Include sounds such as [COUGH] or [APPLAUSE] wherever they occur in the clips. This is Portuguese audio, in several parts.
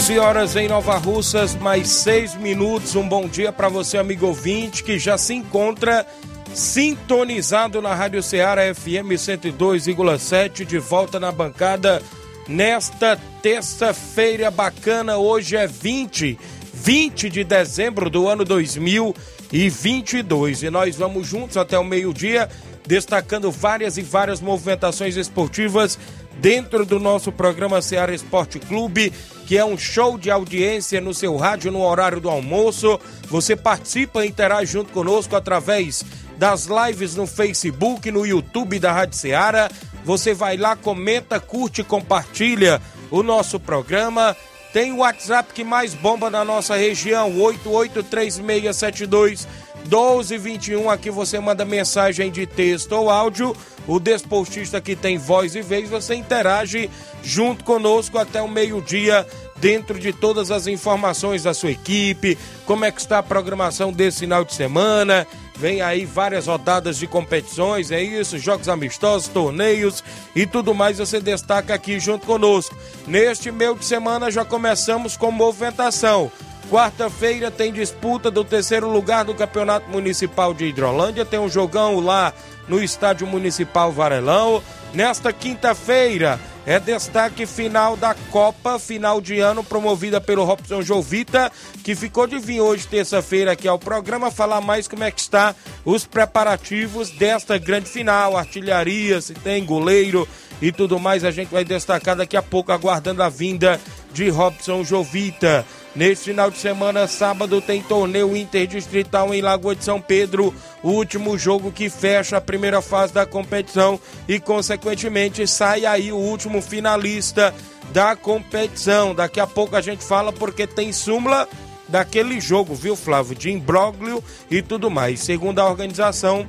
11 horas em Nova Russas, mais 6 minutos. Um bom dia para você, amigo ouvinte, que já se encontra sintonizado na Rádio Ceará FM 102,7, de volta na bancada nesta terça-feira bacana. Hoje é 20, 20 de dezembro do ano 2022. E nós vamos juntos até o meio-dia, destacando várias e várias movimentações esportivas dentro do nosso programa Ceará Esporte Clube que é um show de audiência no seu rádio no horário do almoço. Você participa e interage junto conosco através das lives no Facebook, no YouTube da Rádio Ceará. Você vai lá, comenta, curte, compartilha o nosso programa. Tem o WhatsApp que mais bomba na nossa região, 883672 1221. Aqui você manda mensagem de texto ou áudio. O despostista que tem voz e vez, você interage junto conosco até o meio-dia dentro de todas as informações da sua equipe, como é que está a programação desse final de semana. Vem aí várias rodadas de competições, é isso, jogos amistosos, torneios e tudo mais você destaca aqui junto conosco. Neste meio de semana já começamos com movimentação. Quarta-feira tem disputa do terceiro lugar do Campeonato Municipal de Hidrolândia, tem um jogão lá no Estádio Municipal Varelão. Nesta quinta-feira é destaque final da Copa final de ano promovida pelo Robson Jovita, que ficou de vir hoje, terça-feira, aqui ao programa, falar mais como é que está os preparativos desta grande final, artilharia, se tem goleiro e tudo mais. A gente vai destacar daqui a pouco, aguardando a vinda de Robson Jovita. Neste final de semana, sábado, tem torneio interdistrital em Lagoa de São Pedro, o último jogo que fecha a primeira fase da competição e, consequentemente, sai aí o último finalista da competição. Daqui a pouco a gente fala porque tem súmula daquele jogo, viu, Flávio? De imbróglio e tudo mais. Segundo a organização,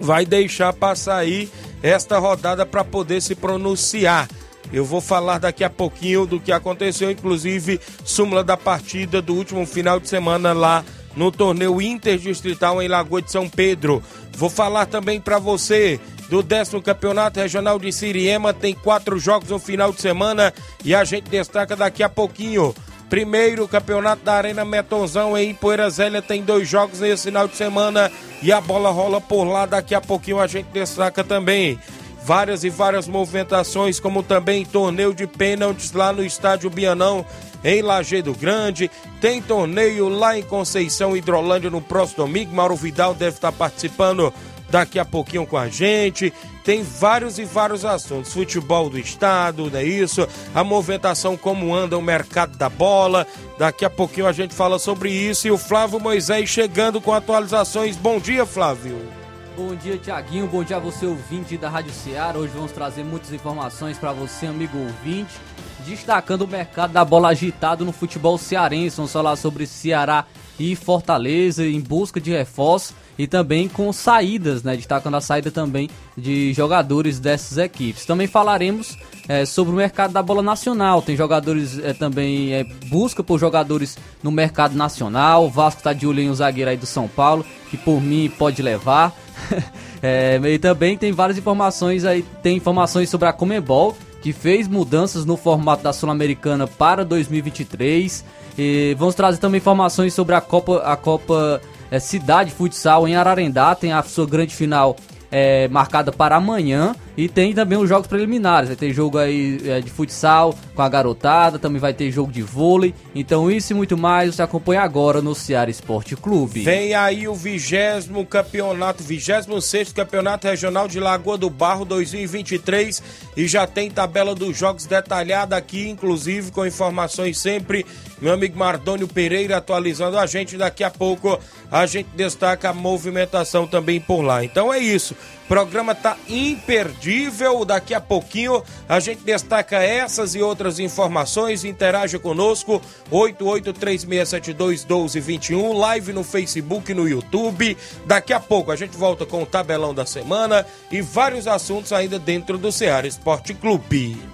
vai deixar passar aí esta rodada para poder se pronunciar. Eu vou falar daqui a pouquinho do que aconteceu, inclusive súmula da partida do último final de semana lá no torneio interdistrital em Lagoa de São Pedro. Vou falar também para você do décimo campeonato regional de Siriema. Tem quatro jogos no final de semana e a gente destaca daqui a pouquinho. Primeiro, campeonato da Arena Metonzão em Poeira Zélia tem dois jogos nesse final de semana e a bola rola por lá. Daqui a pouquinho a gente destaca também várias e várias movimentações, como também torneio de pênaltis lá no estádio Bianão, em Lajeado Grande. Tem torneio lá em Conceição Hidrolândia no próximo domingo. Mauro Vidal deve estar participando daqui a pouquinho com a gente. Tem vários e vários assuntos. Futebol do estado, não é isso? A movimentação, como anda o mercado da bola. Daqui a pouquinho a gente fala sobre isso. E o Flávio Moisés chegando com atualizações. Bom dia, Flávio. Bom dia, Tiaguinho. Bom dia a você, ouvinte da Rádio Ceará. Hoje vamos trazer muitas informações para você, amigo ouvinte. Destacando o mercado da bola agitado no futebol cearense. Vamos falar sobre Ceará e Fortaleza em busca de reforço e também com saídas, né? Destacando a saída também de jogadores dessas equipes. Também falaremos é, sobre o mercado da bola nacional. Tem jogadores é, também, é, busca por jogadores no mercado nacional. O Vasco está de olho em um zagueiro aí do São Paulo, que por mim pode levar. [LAUGHS] é, e também tem várias informações aí, tem informações sobre a Comebol, que fez mudanças no formato da Sul-Americana para 2023. E vamos trazer também informações sobre a Copa, a Copa é, Cidade Futsal em Ararendá, tem a sua grande final é, marcada para amanhã. E tem também os jogos preliminares. Vai ter jogo aí é, de futsal com a garotada, também vai ter jogo de vôlei. Então isso e muito mais você acompanha agora no Ceará Esporte Clube. Vem aí o vigésimo campeonato, vigésimo sexto campeonato regional de Lagoa do Barro 2023 e já tem tabela dos jogos detalhada aqui, inclusive com informações sempre. Meu amigo Mardônio Pereira atualizando a gente. Daqui a pouco a gente destaca a movimentação também por lá. Então é isso. Programa tá imperdível. Daqui a pouquinho a gente destaca essas e outras informações. Interaja conosco. 8836721221. Live no Facebook no YouTube. Daqui a pouco a gente volta com o tabelão da semana e vários assuntos ainda dentro do Ceará Esporte Clube.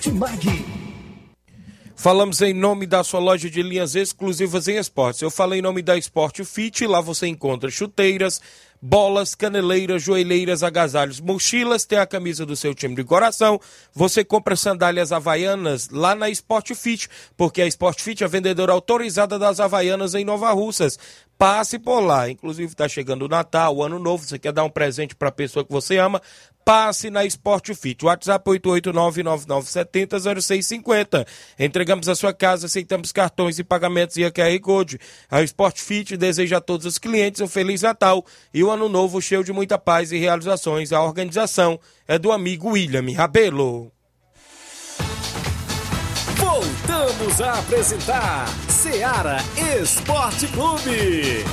Martimag. Falamos em nome da sua loja de linhas exclusivas em esportes. Eu falei em nome da Sport Fit, lá você encontra chuteiras, bolas, caneleiras, joelheiras, agasalhos, mochilas, tem a camisa do seu time de coração. Você compra sandálias havaianas lá na Sport Fit, porque a Sport Fit é a vendedora autorizada das havaianas em Nova Russas. Passe por lá. Inclusive está chegando o Natal, o Ano Novo, você quer dar um presente para a pessoa que você ama, passe na Sport Fit. WhatsApp 889-9970-0650. Entregamos a sua casa, aceitamos cartões e pagamentos e a QR Code. A Sport Fit deseja a todos os clientes um Feliz Natal e um Ano Novo cheio de muita paz e realizações. A organização é do amigo William Rabelo. Voltamos a apresentar Seara Esporte Clube.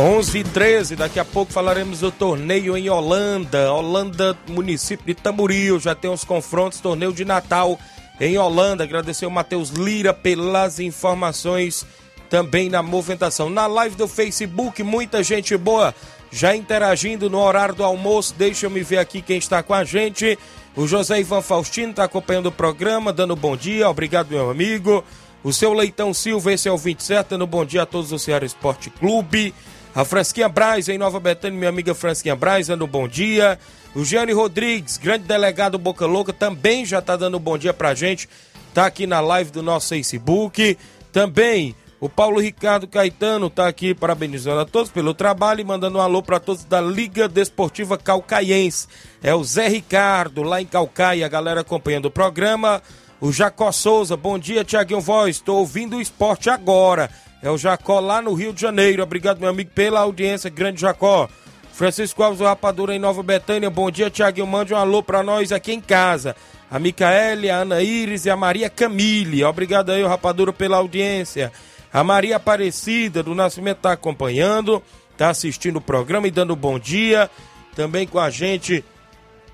11 e 13, daqui a pouco falaremos do torneio em Holanda, Holanda, município de Tamboril, já tem os confrontos, torneio de Natal em Holanda. Agradecer o Matheus Lira pelas informações também na movimentação. Na live do Facebook, muita gente boa já interagindo no horário do almoço. Deixa eu me ver aqui quem está com a gente. O José Ivan Faustino está acompanhando o programa, dando bom dia. Obrigado, meu amigo. O seu Leitão Silva, esse é o 27, dando bom dia a todos do Ceará Esporte Clube. A Fransquinha Braz, em Nova Betânia, minha amiga Fransquinha Braz, dando bom dia. O Gianni Rodrigues, grande delegado Boca Louca, também já está dando bom dia pra gente. Tá aqui na live do nosso Facebook. Também o Paulo Ricardo Caetano tá aqui parabenizando a todos pelo trabalho e mandando um alô para todos da Liga Desportiva Calcaiense. É o Zé Ricardo, lá em Calcaia, a galera acompanhando o programa. O Jacó Souza, bom dia, Tiaguinho Voz. Estou ouvindo o esporte agora. É o Jacó lá no Rio de Janeiro. Obrigado, meu amigo, pela audiência, grande Jacó. Francisco Alves, Rapadura em Nova Betânia. Bom dia, Tiaguinho. Mande um alô pra nós aqui em casa. A Micaele, a Ana Iris e a Maria Camille. Obrigado aí, o Rapadura, pela audiência. A Maria Aparecida do Nascimento tá acompanhando, tá assistindo o programa e dando bom dia. Também com a gente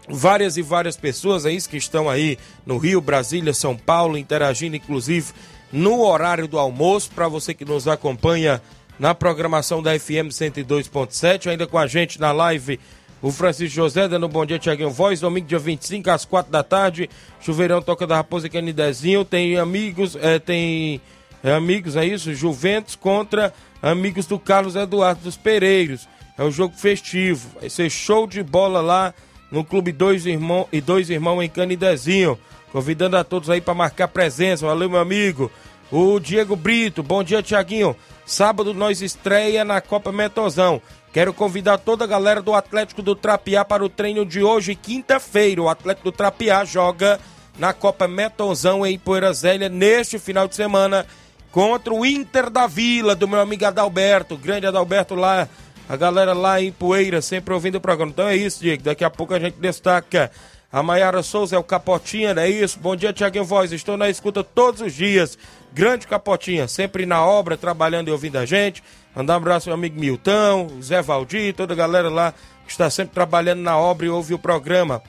várias e várias pessoas aí que estão aí no Rio, Brasília, São Paulo, interagindo inclusive no horário do almoço, para você que nos acompanha na programação da FM 102.7, ainda com a gente na live, o Francisco José, dando um bom dia, Tiaguinho Voz, domingo dia 25, às 4 da tarde, Chuveirão Toca da Raposa Canidezinho, tem amigos, é, tem é, amigos, é isso, Juventus contra amigos do Carlos Eduardo dos Pereiros, é o jogo festivo, vai ser show de bola lá no Clube Dois Irmãos e Dois Irmãos em Canidezinho, Convidando a todos aí para marcar presença. Valeu, meu amigo. O Diego Brito, bom dia, Tiaguinho. Sábado nós estreia na Copa Metozão. Quero convidar toda a galera do Atlético do Trapiá para o treino de hoje, quinta-feira. O Atlético do Trapiá joga na Copa Metonzão em Poeira Zélia neste final de semana contra o Inter da Vila, do meu amigo Adalberto, grande Adalberto lá, a galera lá em Poeira, sempre ouvindo o programa. Então é isso, Diego, daqui a pouco a gente destaca a Maiara Souza, é o Capotinha, não é isso? Bom dia, Tiaguinho Voz, estou na escuta todos os dias, grande Capotinha, sempre na obra, trabalhando e ouvindo a gente. Mandar um abraço ao meu amigo Milton, Zé Valdir, toda a galera lá que está sempre trabalhando na obra e ouve o programa.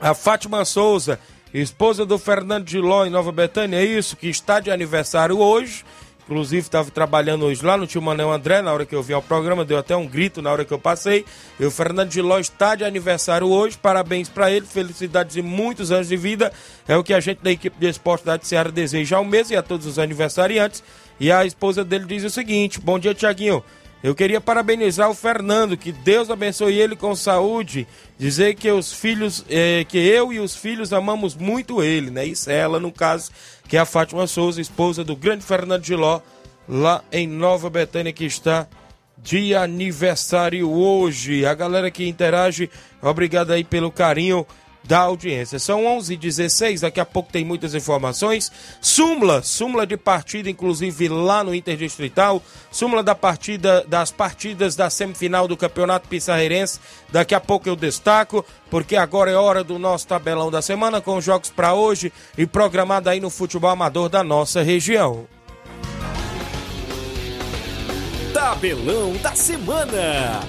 A Fátima Souza, esposa do Fernando de Ló em Nova Betânia, é isso, que está de aniversário hoje. Inclusive, estava trabalhando hoje lá no Tio Manel André, na hora que eu vi o programa, deu até um grito na hora que eu passei. E o Fernando de Ló está de aniversário hoje, parabéns para ele, felicidades e muitos anos de vida. É o que a gente da equipe de esporte da Seara deseja ao mês e a todos os aniversariantes. E a esposa dele diz o seguinte: Bom dia, Tiaguinho. Eu queria parabenizar o Fernando, que Deus abençoe ele com saúde. Dizer que os filhos, eh, que eu e os filhos amamos muito ele, né? Isso é ela, no caso, que é a Fátima Souza, esposa do grande Fernando de Ló, lá em Nova Betânia, que está de aniversário hoje. A galera que interage, obrigado aí pelo carinho da audiência. São 11h16, daqui a pouco tem muitas informações. Súmula, súmula de partida, inclusive lá no Interdistrital. Súmula da partida, das partidas da semifinal do Campeonato Pissarreirense. Daqui a pouco eu destaco, porque agora é hora do nosso tabelão da semana com jogos para hoje e programado aí no futebol amador da nossa região. Tabelão da semana.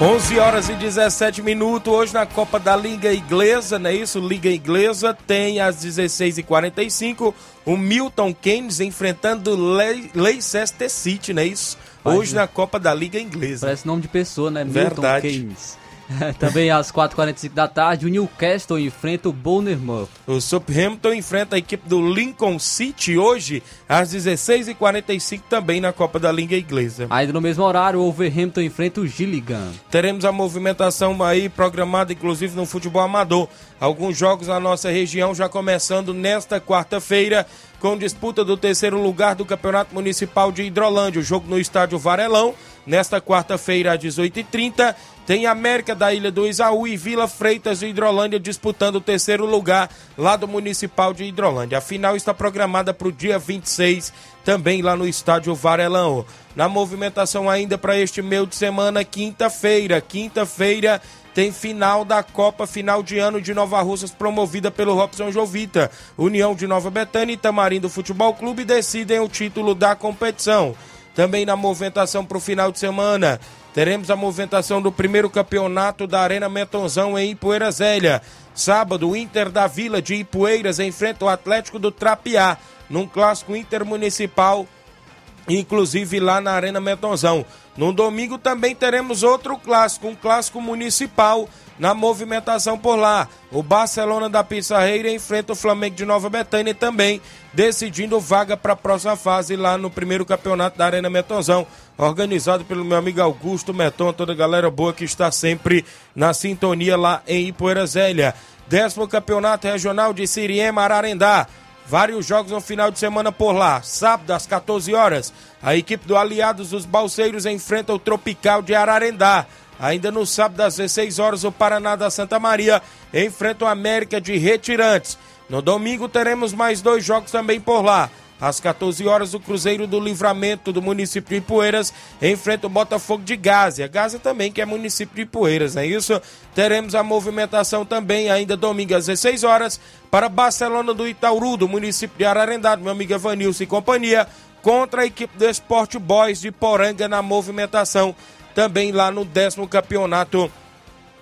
11 horas e 17 minutos, hoje na Copa da Liga Inglesa, não é isso? Liga Inglesa tem às 16h45 o Milton Keynes enfrentando Le Leicester City, não é isso? Hoje na Copa da Liga Inglesa. Parece nome de pessoa, né? Verdade. Milton Keynes. [LAUGHS] Também às 4h45 da tarde, o Newcastle enfrenta o Bournemouth. O Southampton enfrenta a equipe do Lincoln City hoje às 16h45 também na Copa da Liga Inglesa. Ainda no mesmo horário, o Wolverhampton enfrenta o Gilligan. Teremos a movimentação aí programada inclusive no futebol amador. Alguns jogos na nossa região já começando nesta quarta-feira com disputa do terceiro lugar do Campeonato Municipal de Hidrolândia. O jogo no estádio Varelão, nesta quarta-feira às 18h30. Tem América da Ilha do Isaú e Vila Freitas de Hidrolândia disputando o terceiro lugar lá do Municipal de Hidrolândia. A final está programada para o dia 26, também lá no estádio Varelão. Na movimentação ainda para este meio de semana, quinta-feira. Quinta-feira tem final da Copa Final de Ano de Nova Russas, promovida pelo Robson Jovita. União de Nova Betânia e Tamarindo Futebol Clube decidem o título da competição. Também na movimentação para o final de semana, teremos a movimentação do primeiro campeonato da Arena Metonzão em Ipueira Zélia. Sábado, o Inter da Vila de Ipueiras enfrenta o Atlético do Trapiá, num clássico intermunicipal, inclusive lá na Arena Metonzão. No domingo também teremos outro clássico, um clássico municipal na movimentação por lá. O Barcelona da Pissarreira enfrenta o Flamengo de Nova Betânia também, decidindo vaga para a próxima fase lá no primeiro campeonato da Arena Metonzão, organizado pelo meu amigo Augusto Meton, toda a galera boa que está sempre na sintonia lá em Ipoeira Zélia. Décimo campeonato regional de Siriema Ararendá. Vários jogos no final de semana por lá. Sábado, às 14 horas, a equipe do Aliados dos Balseiros enfrenta o Tropical de Ararendá. Ainda no sábado, às 16 horas, o Paraná da Santa Maria enfrenta o América de Retirantes. No domingo, teremos mais dois jogos também por lá. Às 14 horas, o Cruzeiro do Livramento do município de Ipueiras enfrenta o Botafogo de Gásia. Gásia também, que é município de Ipueiras, não é isso? Teremos a movimentação também, ainda domingo às 16 horas, para Barcelona do Itauru, do município de Ararendá, meu amigo Evanilson e companhia, contra a equipe do Esporte Boys de Poranga na movimentação, também lá no décimo campeonato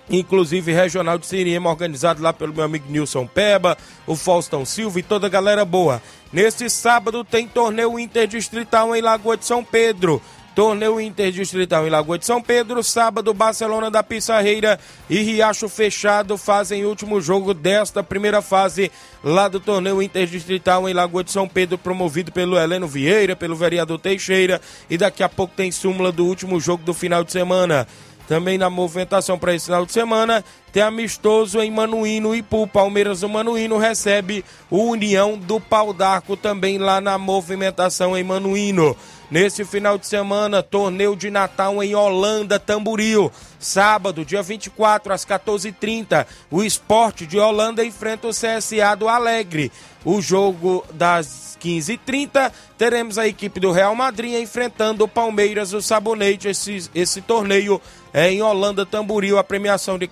inclusive regional de Siriema, organizado lá pelo meu amigo Nilson Peba, o Faustão Silva e toda a galera boa. Neste sábado tem torneio interdistrital em Lagoa de São Pedro. Torneio Interdistrital em Lagoa de São Pedro, sábado, Barcelona da Pissarreira e Riacho Fechado fazem o último jogo desta primeira fase lá do Torneio Interdistrital em Lagoa de São Pedro, promovido pelo Heleno Vieira, pelo vereador Teixeira. E daqui a pouco tem súmula do último jogo do final de semana. Também na movimentação para esse final de semana, tem amistoso em Manuíno e Ipu. Palmeiras do Manuíno recebe o União do Pau d'Arco também lá na movimentação em Manuíno. Nesse final de semana, torneio de Natal em Holanda, Tamboril. Sábado, dia 24, às 14h30, o esporte de Holanda enfrenta o CSA do Alegre. O jogo das 15h30, teremos a equipe do Real Madrid enfrentando o Palmeiras do Sabonete. Esse, esse torneio é em Holanda, Tamboril, a premiação de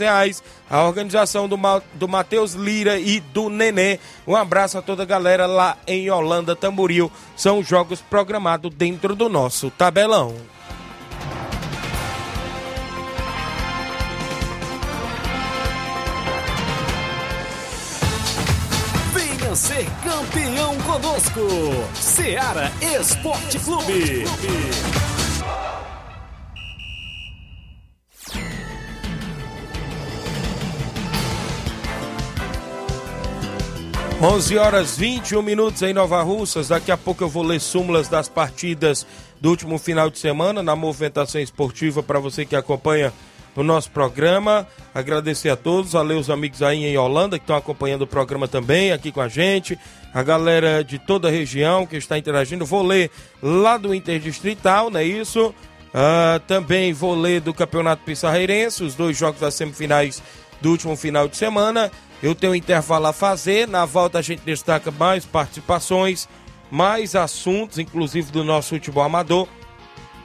R$ reais. A organização do, do Matheus Lira e do Nenê. Um abraço a toda a galera lá em Holanda, Tamboril. São jogos programados dentro do nosso tabelão. Venha ser campeão conosco. Seara Esporte Clube. 11 horas 21 minutos em Nova Russas. Daqui a pouco eu vou ler súmulas das partidas do último final de semana na movimentação esportiva para você que acompanha o nosso programa. Agradecer a todos, a os amigos aí em Holanda que estão acompanhando o programa também aqui com a gente, a galera de toda a região que está interagindo. Vou ler lá do Interdistrital, não é isso? Uh, também vou ler do Campeonato Pissarreirense, os dois jogos das semifinais do último final de semana. Eu tenho um intervalo a fazer. Na volta a gente destaca mais participações, mais assuntos, inclusive do nosso futebol amador.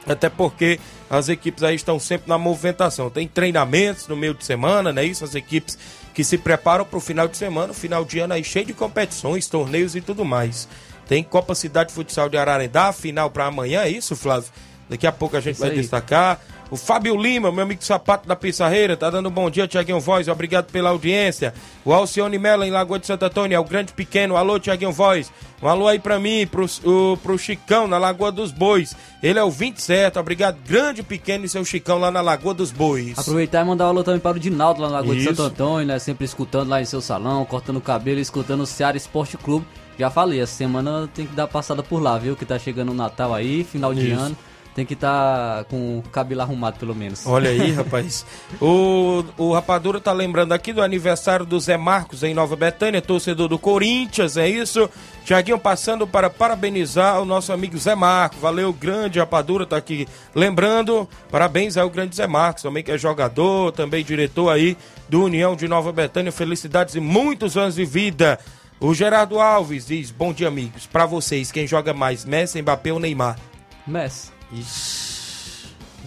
Até porque as equipes aí estão sempre na movimentação. Tem treinamentos no meio de semana, né? Isso, as equipes que se preparam para o final de semana, o final de ano aí cheio de competições, torneios e tudo mais. Tem Copa Cidade Futsal de Ararendá, final para amanhã, é isso, Flávio? Daqui a pouco a gente isso vai aí. destacar. O Fábio Lima, meu amigo sapato da Pissarreira, tá dando um bom dia, Tiaguinho Voz, obrigado pela audiência. O Alcione Mello, em Lagoa de Santo Antônio, é o grande pequeno, alô, Tiaguinho Voz. Um alô aí pra mim, pro, o, pro Chicão, na Lagoa dos Bois. Ele é o 27, obrigado, grande pequeno e seu Chicão lá na Lagoa dos Bois. Aproveitar e mandar um alô também para o Dinaldo lá na Lagoa Isso. de Santo Antônio, né, sempre escutando lá em seu salão, cortando o cabelo, escutando o Ceará Esporte Clube. Já falei, essa semana tem que dar passada por lá, viu, que tá chegando o Natal aí, final Isso. de ano tem que estar tá com o cabelo arrumado, pelo menos. Olha aí, [LAUGHS] rapaz. o, o Rapadura tá lembrando aqui do aniversário do Zé Marcos em Nova Betânia, torcedor do Corinthians, é isso? Tiaguinho passando para parabenizar o nosso amigo Zé Marcos. Valeu, grande Rapadura, tá aqui lembrando. Parabéns ao grande Zé Marcos, também que é jogador, também diretor aí do União de Nova Betânia. Felicidades e muitos anos de vida. O Gerardo Alves diz: Bom dia, amigos. Para vocês, quem joga mais, Messi, Mbappé ou Neymar? Messi.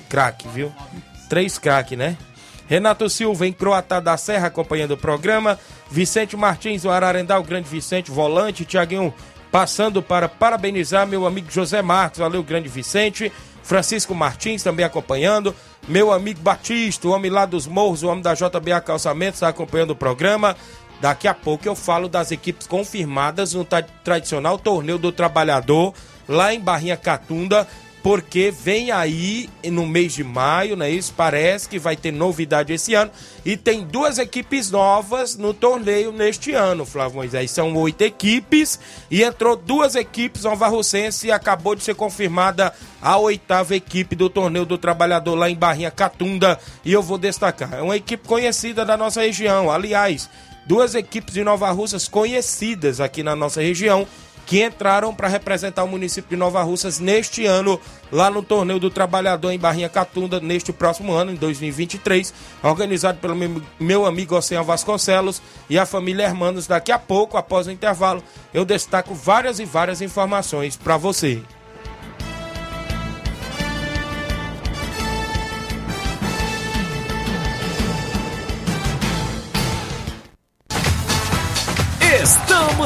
Craque, viu? Três craque, né? Renato Silva em Croatá da Serra acompanhando o programa. Vicente Martins, o Ararendá, o grande Vicente, volante. Tiaguinho passando para parabenizar meu amigo José Marcos. Valeu, grande Vicente. Francisco Martins também acompanhando. Meu amigo Batista, o homem lá dos morros, o homem da JBA Calçamentos, está acompanhando o programa. Daqui a pouco eu falo das equipes confirmadas no tradicional torneio do trabalhador lá em Barrinha Catunda porque vem aí no mês de maio, né? Isso parece que vai ter novidade esse ano. E tem duas equipes novas no torneio neste ano, Flávio Moisés. São oito equipes e entrou duas equipes Nova Russense e acabou de ser confirmada a oitava equipe do torneio do trabalhador lá em Barrinha Catunda. E eu vou destacar. É uma equipe conhecida da nossa região. Aliás, duas equipes de Nova Russas conhecidas aqui na nossa região que entraram para representar o município de Nova Russas neste ano, lá no Torneio do Trabalhador em Barrinha Catunda, neste próximo ano, em 2023, organizado pelo meu, amigo Oceano Vasconcelos e a família Hermanos. Daqui a pouco, após o intervalo, eu destaco várias e várias informações para você.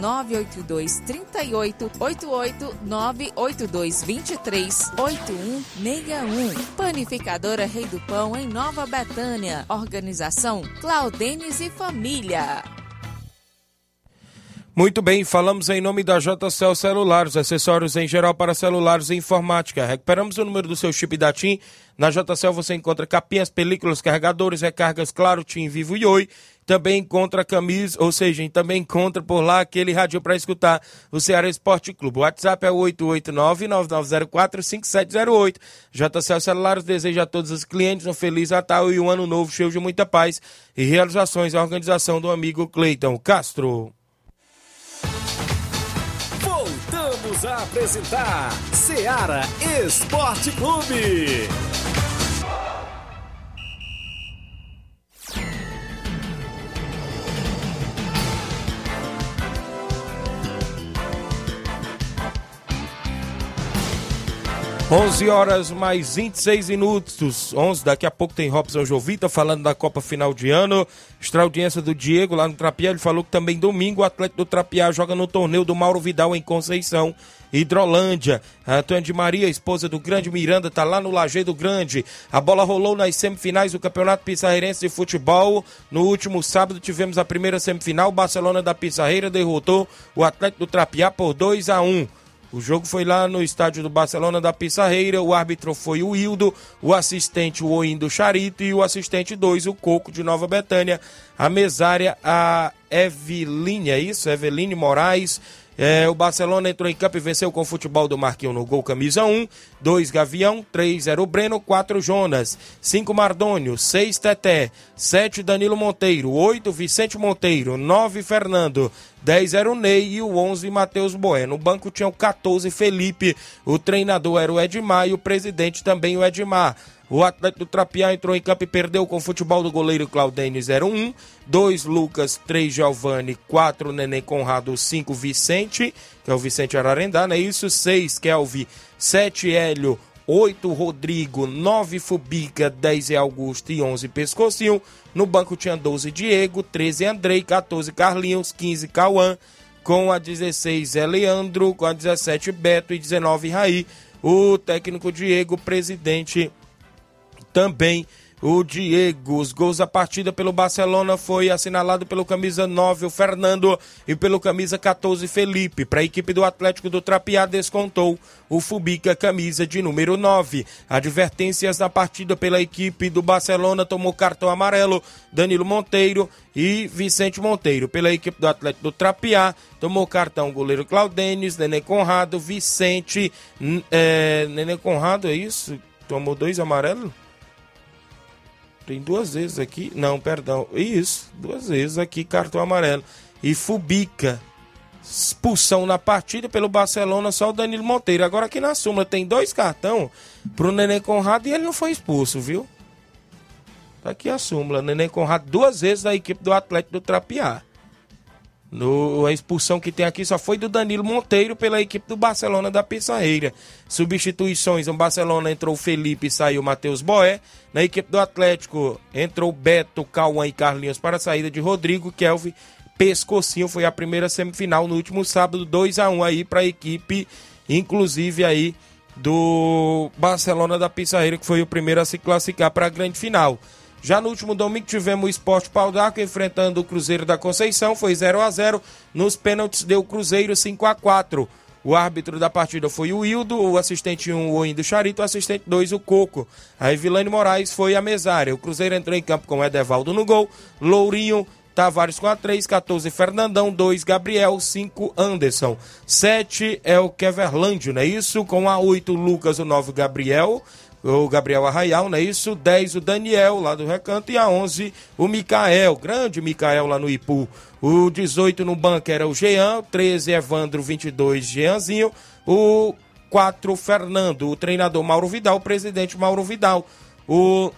982 38 88 982 23 8161. Panificadora Rei do Pão, em Nova Betânia. Organização Claudenes e Família. Muito bem, falamos em nome da JCL Celulares, acessórios em geral para celulares e informática. Recuperamos o número do seu chip da TIM. Na JCL você encontra capinhas, películas, carregadores, recargas, claro, TIM, Vivo e Oi. Também encontra camisa, ou seja, também encontra por lá aquele rádio para escutar o Ceará Esporte Clube. O WhatsApp é 889-9904-5708. JCL Celulares deseja a todos os clientes um feliz Natal e um ano novo cheio de muita paz e realizações. A organização do amigo Cleiton Castro. Voltamos a apresentar Seara Esporte Clube. 11 horas mais 26 minutos. 11, daqui a pouco tem Robson Jovita falando da Copa Final de Ano. Extra audiência do Diego lá no Trapiá. Ele falou que também domingo o Atlético do Trapiá joga no torneio do Mauro Vidal em Conceição. Hidrolândia. Antônio de Maria, esposa do grande Miranda, está lá no Lajeado Grande. A bola rolou nas semifinais do Campeonato Pissarreirense de Futebol. No último sábado tivemos a primeira semifinal. Barcelona da Pissarreira derrotou o Atlético do Trapiá por 2 a 1 o jogo foi lá no estádio do Barcelona da Pissarreira. O árbitro foi o Hildo, o assistente o Oindo Charito e o assistente 2, o Coco de Nova Betânia. A mesária, a Eveline, é isso? Eveline Moraes. É, o Barcelona entrou em campo e venceu com o futebol do Marquinhos no gol camisa 1, 2 Gavião, 3 era o Breno, 4 Jonas, 5 Mardônio, 6 Teté, 7 Danilo Monteiro, 8 Vicente Monteiro, 9 Fernando, 10 era o Ney e o 11 Matheus Bueno. No banco tinha o 14 Felipe, o treinador era o Edmar e o presidente também o Edmar. O atleta do Trapiá entrou em campo e perdeu com o futebol do goleiro Claudênio 01. 2 Lucas, 3 Giovanni, 4 Neném Conrado, 5 Vicente, que é o Vicente Ararendá, não é isso? 6 Kelvin, 7 Hélio, 8 Rodrigo, 9 Fubica, 10 é Augusto e 11 Pescocinho. No banco tinha 12 Diego, 13 Andrei, 14 Carlinhos, 15 Cauã, com a 16 é Leandro, com a 17 Beto e 19 Raí. O técnico Diego, presidente também o Diego. Os gols da partida pelo Barcelona foi assinalado pelo camisa 9, o Fernando, e pelo camisa 14, Felipe. Para a equipe do Atlético do Trapiá, descontou o Fubica, camisa de número 9. Advertências da partida pela equipe do Barcelona, tomou cartão amarelo, Danilo Monteiro e Vicente Monteiro. Pela equipe do Atlético do Trapiá, tomou cartão goleiro Claudênis, Nenê Conrado, Vicente, é, Nenê Conrado, é isso? Tomou dois amarelos? Tem duas vezes aqui. Não, perdão. Isso, duas vezes aqui, cartão amarelo. E Fubica. Expulsão na partida pelo Barcelona, só o Danilo Monteiro. Agora aqui na súmula tem dois cartão pro Nenê Conrado e ele não foi expulso, viu? Tá aqui a súmula. Nenê Conrado duas vezes da equipe do Atlético do Trapiá. No, a expulsão que tem aqui só foi do Danilo Monteiro pela equipe do Barcelona da Pissarreira. Substituições: no Barcelona entrou Felipe e saiu Matheus Boé. Na equipe do Atlético entrou Beto, Cauã e Carlinhos para a saída de Rodrigo, Kelvin, Pescocinho. Foi a primeira semifinal no último sábado, 2 a 1 aí para a equipe, inclusive aí do Barcelona da Pissarreira, que foi o primeiro a se classificar para a grande final. Já no último domingo tivemos o Esporte Pau d'Arco enfrentando o Cruzeiro da Conceição, foi 0 a 0 Nos pênaltis deu o Cruzeiro 5 a 4 O árbitro da partida foi o Hildo, o assistente 1 o Indo Charito, o assistente 2 o Coco. A Evilane Moraes foi a mesária. O Cruzeiro entrou em campo com Edevaldo no gol, Lourinho, Tavares com a 3, 14 Fernandão, 2 Gabriel, 5 Anderson. 7 é o Keverlândio, não é isso? Com a 8 Lucas, o 9 Gabriel, o Gabriel Arraial, não é isso? 10 o Daniel, lá do Recanto, e a 11 o Micael, grande Micael lá no Ipu. O 18 no banco era o Jean, 13 Evandro, 22 Jeanzinho, o 4 Fernando, o treinador Mauro Vidal, o presidente Mauro Vidal. O,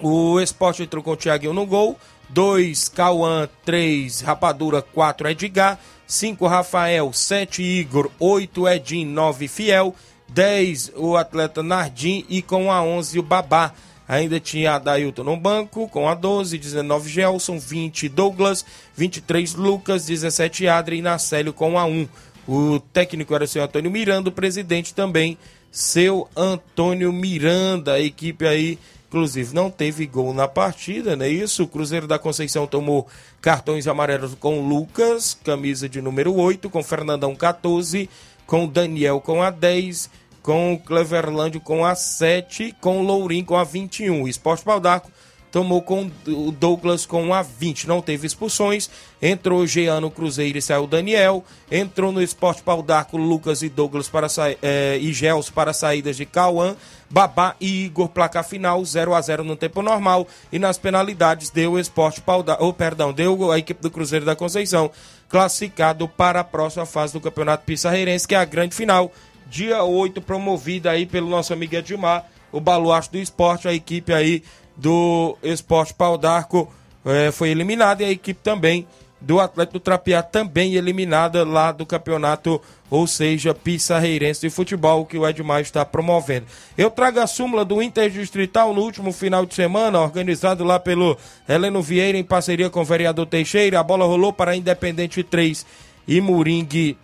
o Esporte entrou com o Thiaguinho no gol, 2 Cauã, 3 Rapadura, 4 Edgar, 5 Rafael, 7 Igor, 8 Edinho, 9 Fiel, 10 o atleta Nardim e com a 11 o Babá. Ainda tinha a Dailton no banco, com a 12, 19 Gelson, 20 Douglas, 23 Lucas, 17 Adri e Nacélio com a 1. O técnico era o seu Antônio Miranda, o presidente também, seu Antônio Miranda. A equipe aí, inclusive, não teve gol na partida, não é isso? O Cruzeiro da Conceição tomou cartões amarelos com Lucas, camisa de número 8, com Fernandão 14, com Daniel com a 10 com o Cleverlândio com a 7, com o Lourim com a 21. O Esporte Pau d'Arco tomou com o Douglas com a 20. Não teve expulsões. Entrou o Jeano Cruzeiro e saiu o Daniel. Entrou no Esporte Pau d'Arco Lucas e Douglas para é, e Gels para saídas de Cauã. Babá e Igor, placar final 0 a 0 no tempo normal. E nas penalidades deu o Esporte Pau d'Arco, oh, perdão, deu a equipe do Cruzeiro da Conceição classificado para a próxima fase do Campeonato Pissarreirense, que é a grande final. Dia 8, promovida aí pelo nosso amigo Edmar, o baluarte do esporte, a equipe aí do Esporte Pau d'Arco é, foi eliminada e a equipe também do Atlético do Trapiá também eliminada lá do campeonato, ou seja, Pissarreirense de futebol que o Edmar está promovendo. Eu trago a súmula do Interdistrital no último final de semana, organizado lá pelo Heleno Vieira em parceria com o vereador Teixeira. A bola rolou para Independente 3 e Moringue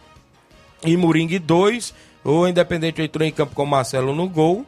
e Moringue 2. O Independente entrou em campo com Marcelo no gol,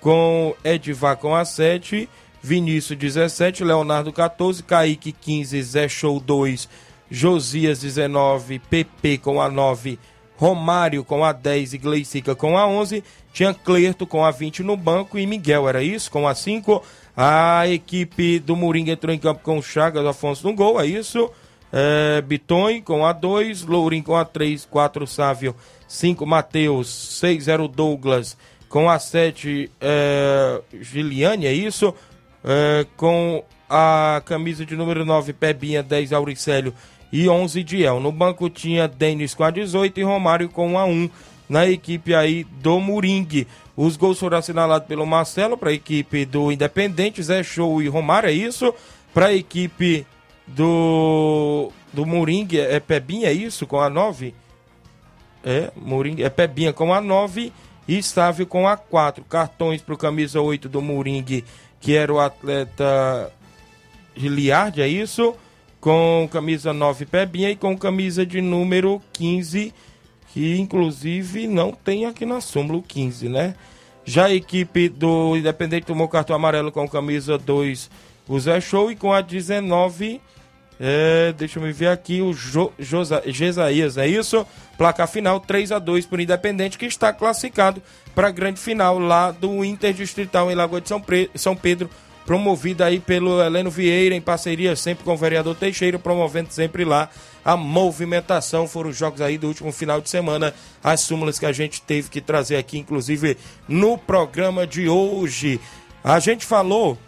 com Edvar com a 7, Vinícius 17, Leonardo 14, Kaique 15, Zé Show 2, Josias 19, PP com a 9, Romário com a 10 e Gleicica com a 11, tinha Clerto com a 20 no banco e Miguel, era isso? Com a 5. A equipe do Moringa entrou em campo com Chagas Afonso no gol, é isso? É, Biton com a 2, Lourim com a 3, 4 Sávio 5 Matheus, 6 0 Douglas, com a 7 é, Giliane, é isso? É, com a camisa de número 9 Pebinha, 10 Auricélio e 11 Diel. No banco tinha Denis com a 18 e Romário com a 1 na equipe aí do Moringue. Os gols foram assinalados pelo Marcelo para a equipe do Independente, Zé Show e Romário, é isso? Para a equipe do do Moringue, é Pebinha, é isso? Com a 9? É, Moringue, é Pebinha com a 9 e Sávio com a 4. Cartões para o camisa 8 do Moringue, que era o atleta Giliard, é isso? Com camisa 9 Pebinha e com camisa de número 15, que inclusive não tem aqui na súmula o 15, né? Já a equipe do Independente tomou cartão amarelo com camisa 2, o Zé Show, e com a 19 é, deixa eu ver aqui o jo, Gesaías, é isso? Placar final 3 a 2 por Independente, que está classificado para a grande final lá do Interdistrital em Lagoa de São, Pre, São Pedro, promovida aí pelo Heleno Vieira, em parceria sempre com o vereador Teixeira, promovendo sempre lá a movimentação. Foram os jogos aí do último final de semana, as súmulas que a gente teve que trazer aqui, inclusive no programa de hoje. A gente falou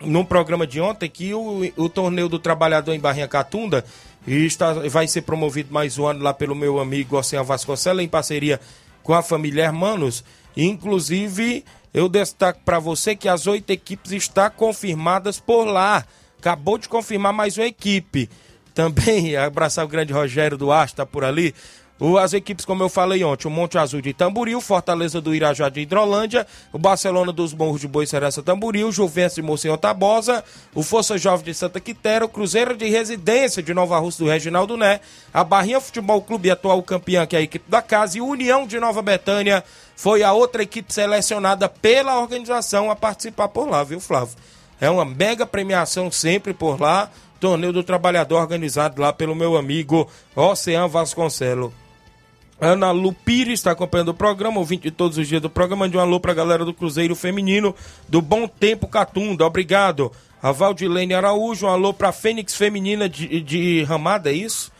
no programa de ontem que o, o torneio do trabalhador em Barrinha Catunda está, vai ser promovido mais um ano lá pelo meu amigo Oceano Vasconcelos, em parceria com a família Hermanos. Inclusive, eu destaco para você que as oito equipes estão confirmadas por lá. Acabou de confirmar mais uma equipe. Também [LAUGHS] abraçar o grande Rogério Duarte, está por ali. As equipes, como eu falei ontem, o Monte Azul de Tamboril, Fortaleza do Irajá de Hidrolândia, o Barcelona dos Morros de Boicerança Tamboril, Juventus de Mocinho Tabosa, o Força Jovem de Santa Quitéria, o Cruzeiro de Residência de Nova Rússia do Reginaldo Né, a Barrinha Futebol Clube, atual campeã, que é a equipe da casa, e União de Nova Betânia foi a outra equipe selecionada pela organização a participar por lá, viu, Flávio? É uma mega premiação sempre por lá, torneio do trabalhador organizado lá pelo meu amigo Oceano Vasconcelo. Ana Lu Pires está acompanhando o programa, ouvinte de todos os dias do programa. Mande um alô para a galera do Cruzeiro Feminino do Bom Tempo Catunda. Obrigado. A Valdilene Araújo, um alô para Fênix Feminina de, de Ramada, é isso?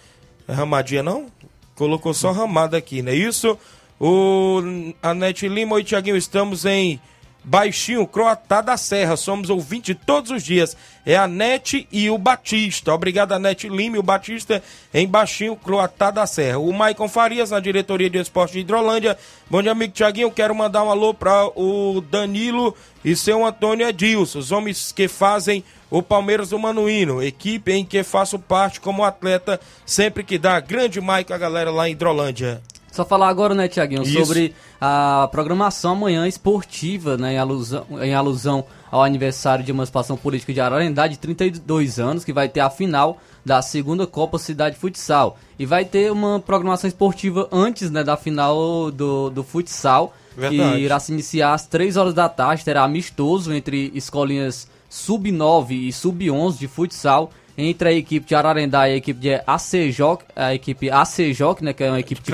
É Ramadinha não? Colocou só Ramada aqui, não é isso? O Anete Lima, oi Tiaguinho, estamos em Baixinho, Croatá da Serra. Somos ouvintes todos os dias. É a Nete e o Batista. Obrigado, a Nete Lima e o Batista em Baixinho, Croatá da Serra. O Maicon Farias, na diretoria de esporte de Hidrolândia. Bom dia, amigo Tiaguinho. Quero mandar um alô para o Danilo e seu Antônio Edilson, os homens que fazem o Palmeiras do Manuíno, equipe em que faço parte como atleta sempre que dá. Grande Maicon, a galera lá em Hidrolândia. Só falar agora, né, Tiaguinho, sobre a programação amanhã esportiva, né, em alusão, em alusão ao aniversário de emancipação política de Ararendá, de 32 anos, que vai ter a final da segunda Copa Cidade Futsal. E vai ter uma programação esportiva antes, né, da final do, do futsal, Verdade. que irá se iniciar às 3 horas da tarde, terá amistoso entre escolinhas sub-9 e sub-11 de futsal, entre a equipe de Ararendá e a equipe de ACJOC, a equipe ACJOC, né, que é uma equipe de.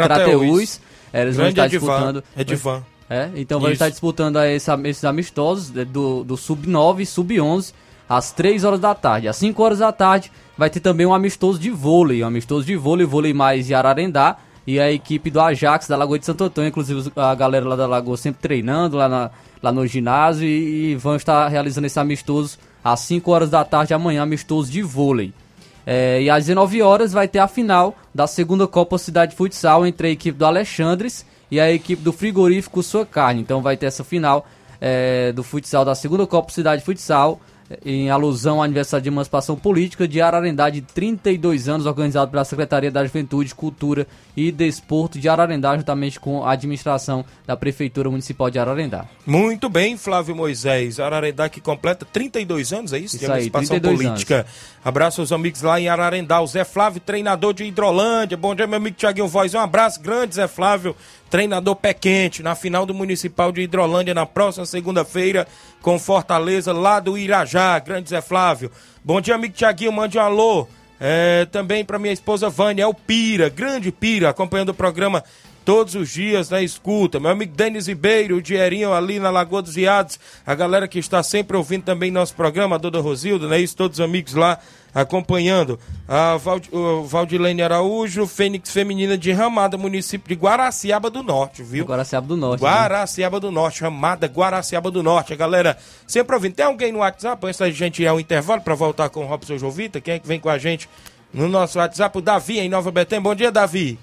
É, Eles vão Grande estar Edivan. disputando. Edivan. É, então vai Isso. estar disputando essa- esses amistosos é, do, do Sub-9 e Sub-11 às 3 horas da tarde. Às 5 horas da tarde vai ter também um amistoso de vôlei, um amistoso de vôlei, vôlei mais de Ararendá e a equipe do Ajax da Lagoa de Santo Antônio, inclusive a galera lá da Lagoa sempre treinando lá, na- lá no ginásio e, e vão estar realizando esse amistoso às 5 horas da tarde amanhã, amistoso de vôlei. É, e às 19 horas vai ter a final da segunda Copa Cidade Futsal entre a equipe do Alexandres e a equipe do Frigorífico Sua Carne. Então vai ter essa final é, do futsal da segunda Copa Cidade Futsal em alusão ao aniversário de emancipação política de Ararendá de 32 anos, organizado pela Secretaria da Juventude, Cultura e Desporto de Ararendá, juntamente com a administração da Prefeitura Municipal de Ararendá. Muito bem, Flávio Moisés. Ararendá que completa 32 anos, é isso? Isso aí, emancipação 32 política. Abraço aos amigos lá em Ararendá. O Zé Flávio, treinador de Hidrolândia. Bom dia, meu amigo Tiaguinho Voz. Um abraço grande, Zé Flávio. Treinador pé quente na final do Municipal de Hidrolândia na próxima segunda-feira com Fortaleza lá do Irajá. Grande Zé Flávio. Bom dia, amigo Tiaguinho. Mande um alô. É, também para minha esposa Vânia, é o Pira, grande Pira, acompanhando o programa todos os dias na escuta. Meu amigo Denis Ribeiro, o Dierinho ali na Lagoa dos Viados, a galera que está sempre ouvindo também nosso programa, a Dona Rosilda, né? Isso, todos os amigos lá acompanhando. A Vald, o Valdilene Araújo, Fênix Feminina de Ramada, município de Guaraciaba do Norte, viu? Guaraciaba do Norte. né? Guaraciaba do Norte, Ramada Guaraciaba do Norte. A galera sempre ouvindo. Tem alguém no WhatsApp antes da gente ir ao intervalo para voltar com o Robson Jovita? Quem é que vem com a gente no nosso WhatsApp? O Davi, em Nova Betém. Bom dia, Davi.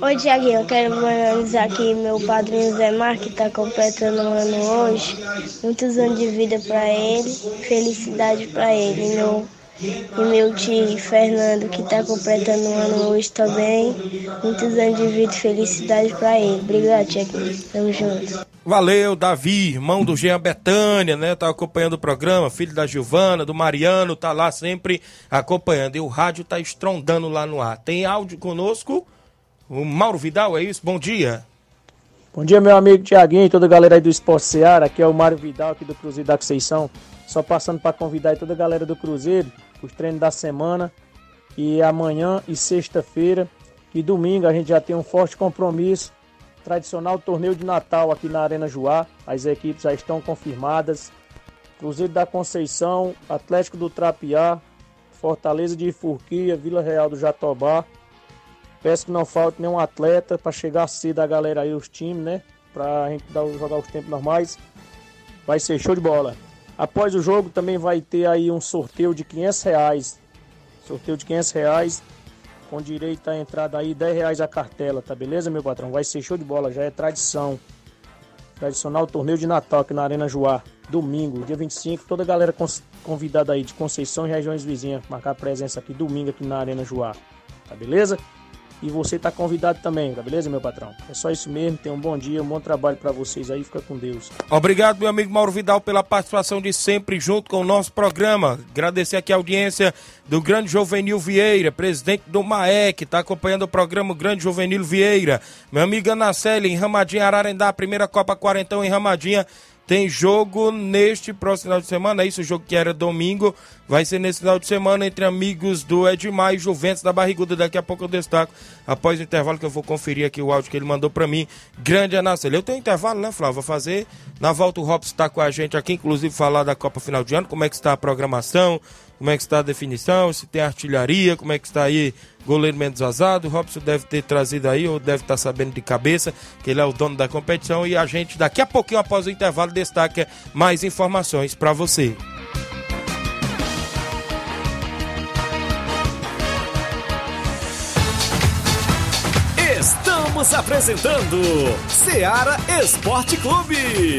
Oi, Tiaguinho, eu quero parabenizar aqui meu padrinho Zé Mar, que está completando um ano hoje. Muitos anos de vida para ele, felicidade para ele. Meu, e meu tio Fernando, que está completando um ano hoje também. Muitos anos de vida e felicidade para ele. Obrigado, Tiaguinho. Tamo junto. Valeu, Davi, irmão do Jean Betânia, né? Tá acompanhando o programa, filho da Gilvana, do Mariano, tá lá sempre acompanhando. E o rádio tá estrondando lá no ar. Tem áudio conosco? O Mauro Vidal, é isso? Bom dia. Bom dia, meu amigo Tiaguinho e toda a galera aí do Esporte Seara. Aqui é o Mário Vidal, aqui do Cruzeiro da Conceição. Só passando para convidar aí toda a galera do Cruzeiro, os treinos da semana. E amanhã e sexta-feira e domingo a gente já tem um forte compromisso. Tradicional torneio de Natal aqui na Arena Joá. As equipes já estão confirmadas. Cruzeiro da Conceição, Atlético do Trapiá, Fortaleza de Furquia, Vila Real do Jatobá. Peço que não falte nenhum atleta para chegar cedo a galera aí, os times, né? Pra gente dar, jogar os tempos normais. Vai ser show de bola. Após o jogo também vai ter aí um sorteio de 500 reais. Sorteio de 500 reais com direito à entrada aí 10 reais a cartela, tá beleza, meu patrão? Vai ser show de bola, já é tradição. Tradicional torneio de Natal aqui na Arena Joá. Domingo, dia 25, toda a galera convidada aí de Conceição e regiões vizinhas marcar presença aqui domingo aqui na Arena Joá. Tá beleza? E você tá convidado também, tá beleza, meu patrão? É só isso mesmo, tenha um bom dia, um bom trabalho para vocês aí, fica com Deus. Obrigado, meu amigo Mauro Vidal, pela participação de sempre junto com o nosso programa. Agradecer aqui a audiência do Grande Juvenil Vieira, presidente do MAEC, está acompanhando o programa Grande Juvenil Vieira. Meu amigo Anacelli, em Ramadinha, Ararendá, primeira Copa Quarentão em Ramadinha. Tem jogo neste próximo final de semana, é isso, o jogo que era domingo, vai ser nesse final de semana entre amigos do Edmar e Juventus da Barriguda. Daqui a pouco eu destaco, após o intervalo, que eu vou conferir aqui o áudio que ele mandou pra mim. Grande Anacelli. Eu tenho intervalo, né, Flávio? Vou fazer. Na volta o Robson está com a gente aqui, inclusive falar da Copa Final de Ano, como é que está a programação, como é que está a definição, se tem artilharia, como é que está aí goleiro menos vazado. O Robson deve ter trazido aí, ou deve estar sabendo de cabeça, que ele é o dono da competição. E a gente, daqui a pouquinho, após o intervalo, destaca mais informações para você. Estamos apresentando Seara Esporte Clube.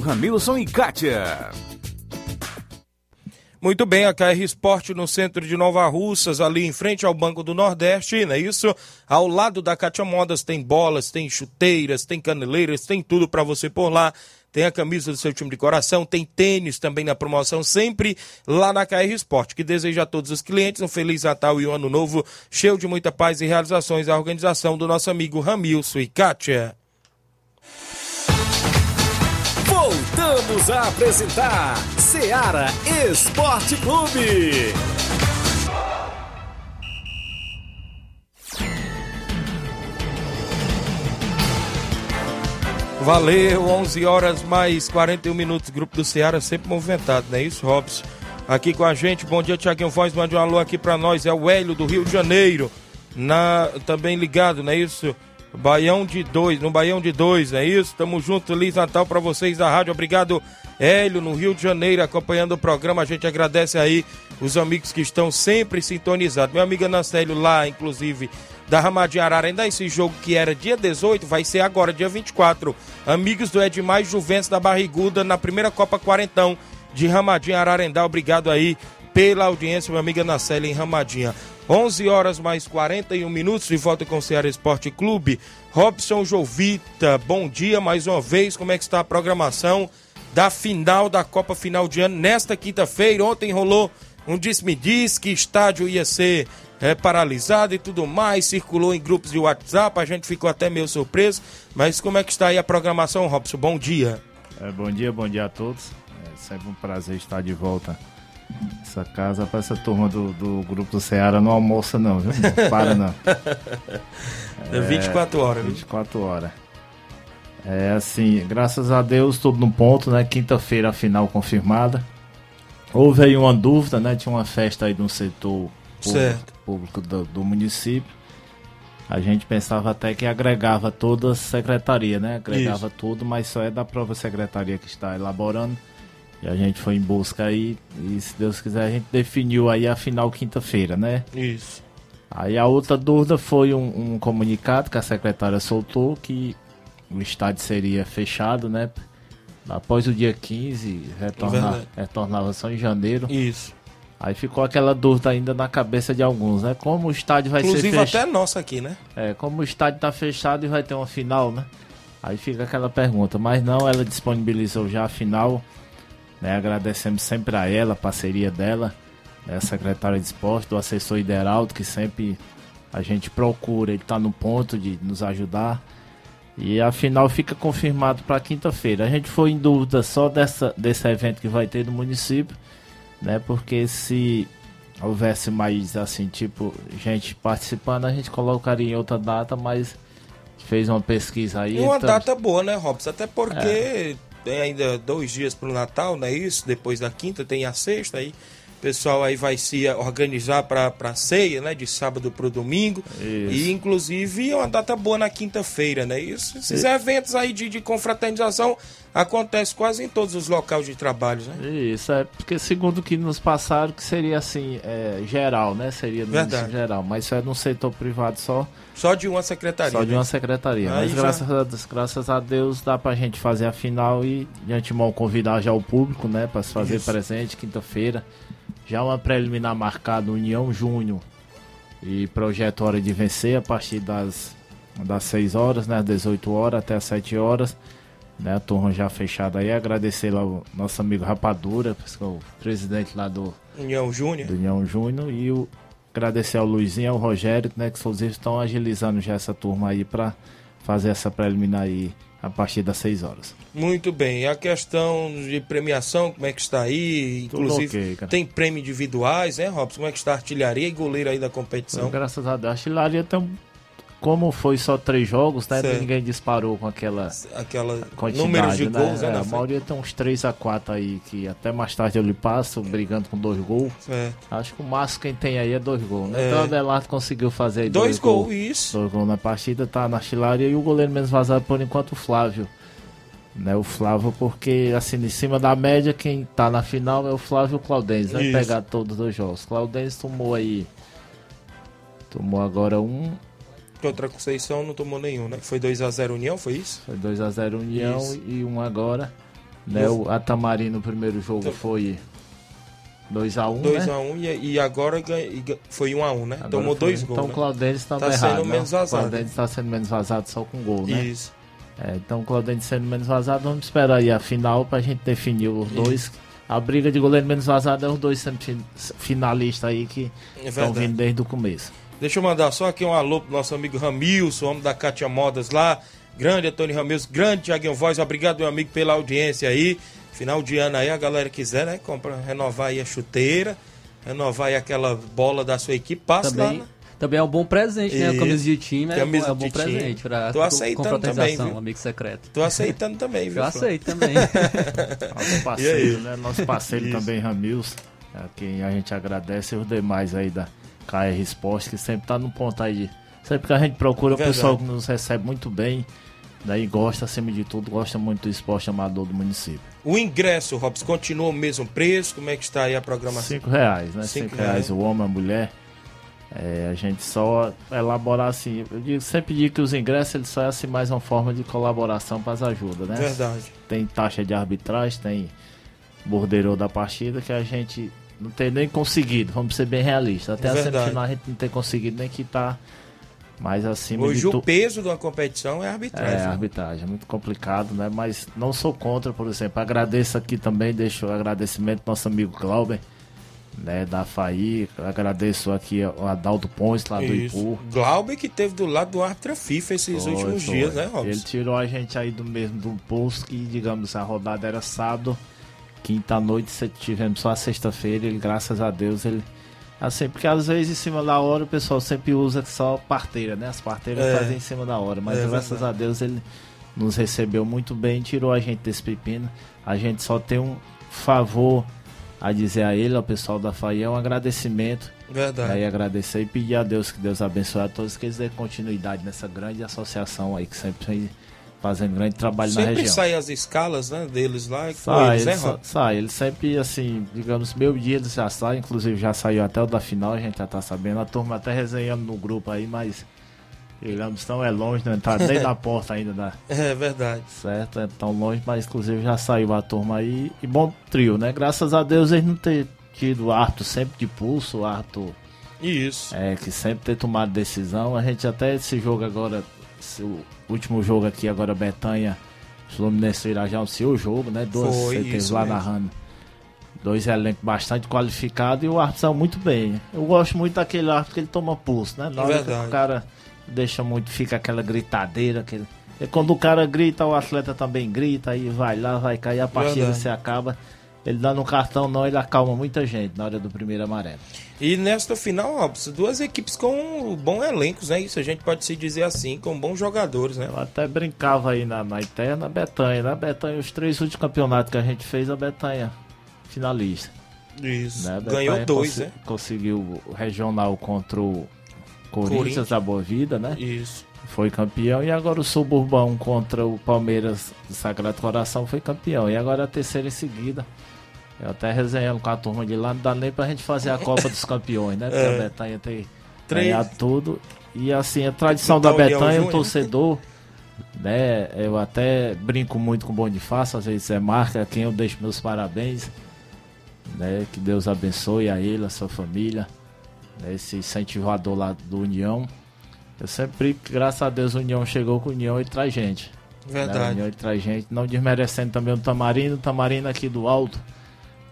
Ramilson e Kátia. Muito bem, a KR Esporte no centro de Nova Russas, ali em frente ao Banco do Nordeste, não é isso? Ao lado da Cátia Modas tem bolas, tem chuteiras, tem caneleiras, tem tudo para você por lá. Tem a camisa do seu time de coração, tem tênis também na promoção, sempre lá na KR Esporte, que deseja a todos os clientes um Feliz Natal e um Ano Novo, cheio de muita paz e realizações. A organização do nosso amigo Ramilson e Kátia. Voltamos a apresentar Seara Esporte Clube. Valeu, 11 horas mais 41 minutos. Grupo do Ceará sempre movimentado, não é isso, Robson? Aqui com a gente, bom dia, Tiaguinho Voz. Mande um alô aqui pra nós. É o Hélio do Rio de Janeiro. Na, também ligado, não é isso? Baião de dois, no Baião de dois, é isso? Tamo junto, Feliz Natal pra vocês da rádio. Obrigado, Hélio, no Rio de Janeiro, acompanhando o programa. A gente agradece aí os amigos que estão sempre sintonizados. Meu amigo Anacélio lá, inclusive, da Ramadinha Ararendá, esse jogo que era dia 18, vai ser agora, dia 24. Amigos do Edmar Juventus da Barriguda, na primeira Copa Quarentão de Ramadinha Ararendá. Obrigado aí pela audiência, meu amigo Anacélio em Ramadinha. 11 horas mais 41 minutos, de volta com o Ceará Esporte Clube. Robson Jovita, bom dia mais uma vez. Como é que está a programação da final da Copa Final de Ano nesta quinta-feira? Ontem rolou um disse-me-diz que estádio ia ser é, paralisado e tudo mais, circulou em grupos de WhatsApp, a gente ficou até meio surpreso. Mas como é que está aí a programação, Robson? Bom dia. É, bom dia, bom dia a todos. É sempre um prazer estar de volta essa casa para essa turma do, do grupo do Ceará não almoça não, viu? Não [LAUGHS] para não. É 24 horas. 24 horas. É assim, graças a Deus tudo no ponto, né? Quinta-feira a final confirmada. Houve aí uma dúvida, né? Tinha uma festa aí no setor público, público do, do, município. A gente pensava até que agregava toda a secretaria, né? Agregava Isso. tudo, mas só é da própria secretaria que está elaborando. E a gente foi em busca aí, e se Deus quiser, a gente definiu aí a final quinta-feira, né? Isso. Aí a outra dúvida foi um, um, comunicado que a secretária soltou que o estádio seria fechado, né? Após o dia 15, retornar, retornava só em janeiro. Isso. Aí ficou aquela dúvida ainda na cabeça de alguns, né? Como o estádio vai Inclusive, ser fechado. até nossa aqui, né? É, como o estádio tá fechado e vai ter uma final, né? Aí fica aquela pergunta. Mas não, ela disponibilizou já a final. Né? Agradecemos sempre a ela, a parceria dela, né? a secretária de esporte, do assessor Ideraldo, que sempre a gente procura, ele está no ponto de nos ajudar. E a final fica confirmado para quinta-feira. A gente foi em dúvida só dessa, desse evento que vai ter no município, né? Porque se houvesse mais assim, tipo, gente participando, a gente colocaria em outra data, mas fez uma pesquisa aí. E uma então... data boa, né, Robson? Até porque é tem ainda dois dias para o Natal, não é isso? Depois da quinta tem a sexta aí. O pessoal aí vai se organizar para a ceia, né? De sábado para o domingo. Isso. E inclusive é uma data boa na quinta-feira, né? Isso, esses Isso. eventos aí de, de confraternização acontecem quase em todos os locais de trabalho, né? Isso, é porque segundo o que nos passaram, que seria assim, é, geral, né? Seria no geral, mas isso é no setor privado só. Só de uma secretaria. Só de né? uma secretaria. Aí Mas já... graças, a, graças a Deus dá pra gente fazer a final e de antemão convidar já o público, né? Pra se fazer Isso. presente quinta-feira. Já uma preliminar marcada União Júnior e Projeto Hora de Vencer a partir das, das 6 horas, né? 18 horas até as 7 horas. Né, a turma já fechada aí. Agradecer lá o nosso amigo Rapadura, é o presidente lá do União Júnior. Do União Júnior e o Agradecer ao Luizinho e ao Rogério, né, que inclusive estão agilizando já essa turma aí para fazer essa preliminar aí a partir das 6 horas. Muito bem. E a questão de premiação, como é que está aí? Inclusive, okay, tem prêmio individuais, né, Robson? Como é que está a artilharia e goleiro aí da competição? Graças a Deus. A artilharia tem como foi só três jogos, né? Certo. Ninguém disparou com aquela Aquela quantidade, números de né? gols, né? É, a maioria tem uns 3 a 4 aí, que até mais tarde eu lhe passo, brigando com dois gols. É. Acho que o máximo quem tem aí é dois gols, né? É. Então o Adelardo conseguiu fazer aí Dois dois, gols, isso. Dois gols na partida, tá na artilharia e o goleiro menos vazado por enquanto o Flávio. Né, o Flávio, porque assim, em cima da média, quem tá na final é o Flávio e o Claudense. Vai pegar todos os dois jogos. Claudense tomou aí. Tomou agora um. Contra a Conceição não tomou nenhum, né? Foi 2x0 União, foi isso? Foi 2x0 União Isso. e um agora. Né, o Atamari no primeiro jogo Então- foi 2x1. 2x1 e, e agora e ga- foi 1x1, né? Agora Tomou foi. dois gols. Então o né? Claudense estava Tá errado. sendo né? menos vazado. O Claudense está sendo menos vazado só com gol, né? Isso. É, então o Claudense sendo menos vazado, vamos esperar aí a final pra gente definir os dois. A briga de goleiro menos vazado é os dois finalistas aí que É estão verdade. vindo desde o começo. Deixa eu mandar só aqui um alô pro nosso amigo Ramilson, homem da Cátia Modas lá. Grande Antônio Ramilson, grande Tiaguinho Voz. Obrigado, meu amigo, pela audiência aí. Final de ano aí, a galera quiser, né? Compra, renovar aí a chuteira, renovar aí aquela bola da sua equipe. Passa Também, lá, né? também é um bom presente, né? Camisa de time é, Camisa é um bom presente pra Tô aceitando também, viu? amigo secreto. Tô aceitando também, viu? Eu aceito também. [LAUGHS] Nosso parceiro, né? Nosso parceiro também, Ramils, a quem a gente agradece e os demais aí da KR Esporte, que sempre tá no ponto aí. de- Sempre que a gente procura o pessoal que nos recebe muito bem, daí gosta, acima de tudo, gosta muito do esporte amador do município. O ingresso, Robson, continua o mesmo preço? Como é que está aí a programação? Cinco reais, né? Cinco Cinco, reais o homem, a mulher. É, a gente só elaborar assim. Eu digo- sempre digo que os ingressos eles só é assim mais uma forma de colaboração para as ajudas, né? Verdade. Tem taxa de arbitragem, tem bordeiro da partida que a gente não tem nem conseguido, vamos ser bem realistas. Até a Verdade. semifinal a gente não tem conseguido nem quitar mais acima Hoje o tu... peso de uma competição é a É, arbitragem. a arbitragem é muito complicado, né? Mas não sou contra, por exemplo. Agradeço aqui também, deixo o agradecimento ao nosso amigo Glauber, né, da FAI. Agradeço aqui ao Adaldo Pontes, lá do Isso. Ipu. Glauber que teve do lado do árbitro FIFA esses Foi, últimos foi. dias, né, Robson? Ele tirou a gente aí do mesmo do posto que, digamos, a rodada era sábado, quinta noite, se- tivemos só a sexta-feira, ele, graças a Deus, ele. Assim, porque às vezes em cima da hora o pessoal sempre usa só parteira, né? As parteiras É. fazem em cima da hora, mas É graças verdade. a Deus ele nos recebeu muito bem, tirou a gente desse pepino. A gente só tem um favor a dizer a ele, ao pessoal da FAI, um agradecimento. Verdade. Aí agradecer e pedir a Deus que Deus abençoe a todos, que eles dêem continuidade nessa grande associação aí, que sempre fazendo grande trabalho na Sempre região. saem as escalas né, deles lá Sai, eles, né, eles, Robson? sai, eles sempre, assim, digamos, meu dia eles já saem, inclusive já saiu até o da final, a gente já tá sabendo, a turma até resenhando no grupo aí, mas digamos, tão é longe, não entrar nem na [LAUGHS] porta ainda da, É verdade. certo? É tão longe, mas inclusive já saiu a turma aí. E bom trio, né? Graças a Deus eles não ter tido árbitro sempre de pulso, árbitro Isso. é, que sempre ter tomado decisão. A gente até esse jogo agora, o último jogo aqui agora, Betanha, Fluminense irá já anunciou o jogo, né? Duas Foi, CTs lá mesmo. narrando. Dois elencos bastante qualificados e o árbitro muito bem. Eu gosto muito daquele árbitro que ele toma pulso, né? Na hora que o cara deixa muito, fica aquela gritadeira, aquele... E quando o cara grita, o atleta também grita, aí vai lá, vai cair, a partida Verdade. se acaba. Ele dando um cartão não, ele acalma muita gente na hora do primeiro amarelo. E nesta final, Robson, duas equipes com bons elencos, né? Isso a gente pode se dizer assim, com bons jogadores, né? Eu até brincava aí na, na interna, Betanha, né? Betanha, os três últimos campeonatos que a gente fez, a Betanha finalista. Isso. Né? Ganhou dois, né? Conseguiu o regional contra o Corinthians, Corinthians. da Boa Vida, né? Isso. Foi campeão. E agora o Suburbão contra o Palmeiras do Sagrado Coração foi campeão. E agora a terceira em seguida. Eu até resenhando com a turma de lá, não dá nem pra gente fazer a Copa dos Campeões, né? Porque [LAUGHS] É. a Betanha tem Três. ganhado tudo. E assim, a tradição Então, da Betanha, o Júnior, né? torcedor, né? Eu até brinco muito com o Bonifácio, às vezes é marca, quem eu deixo meus parabéns. Né? Que Deus abençoe a ele, a sua família, né? esse incentivador lá do União. Eu sempre graças a Deus, o União chegou com o União e traz gente. Né? Verdade. União e traz gente, não desmerecendo também o Tamarino, o Tamarino aqui do alto.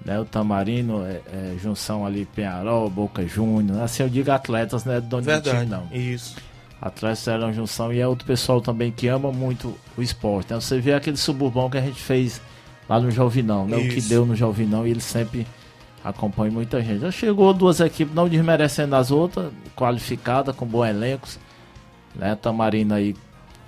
Né, o Tamarino, é, é, junção ali, Penharol, Boca Júnior, assim eu digo atletas, né, do Verdade. não. Isso. Atletas eram junção e é outro pessoal também que ama muito o esporte. Né? Você vê aquele suburbão que a gente fez lá no Jovinão, né? O que Isso. deu no Jovinão e ele sempre acompanha muita gente. Já chegou duas equipes, não desmerecendo as outras, qualificada, com bons elencos. Né? Tamarina aí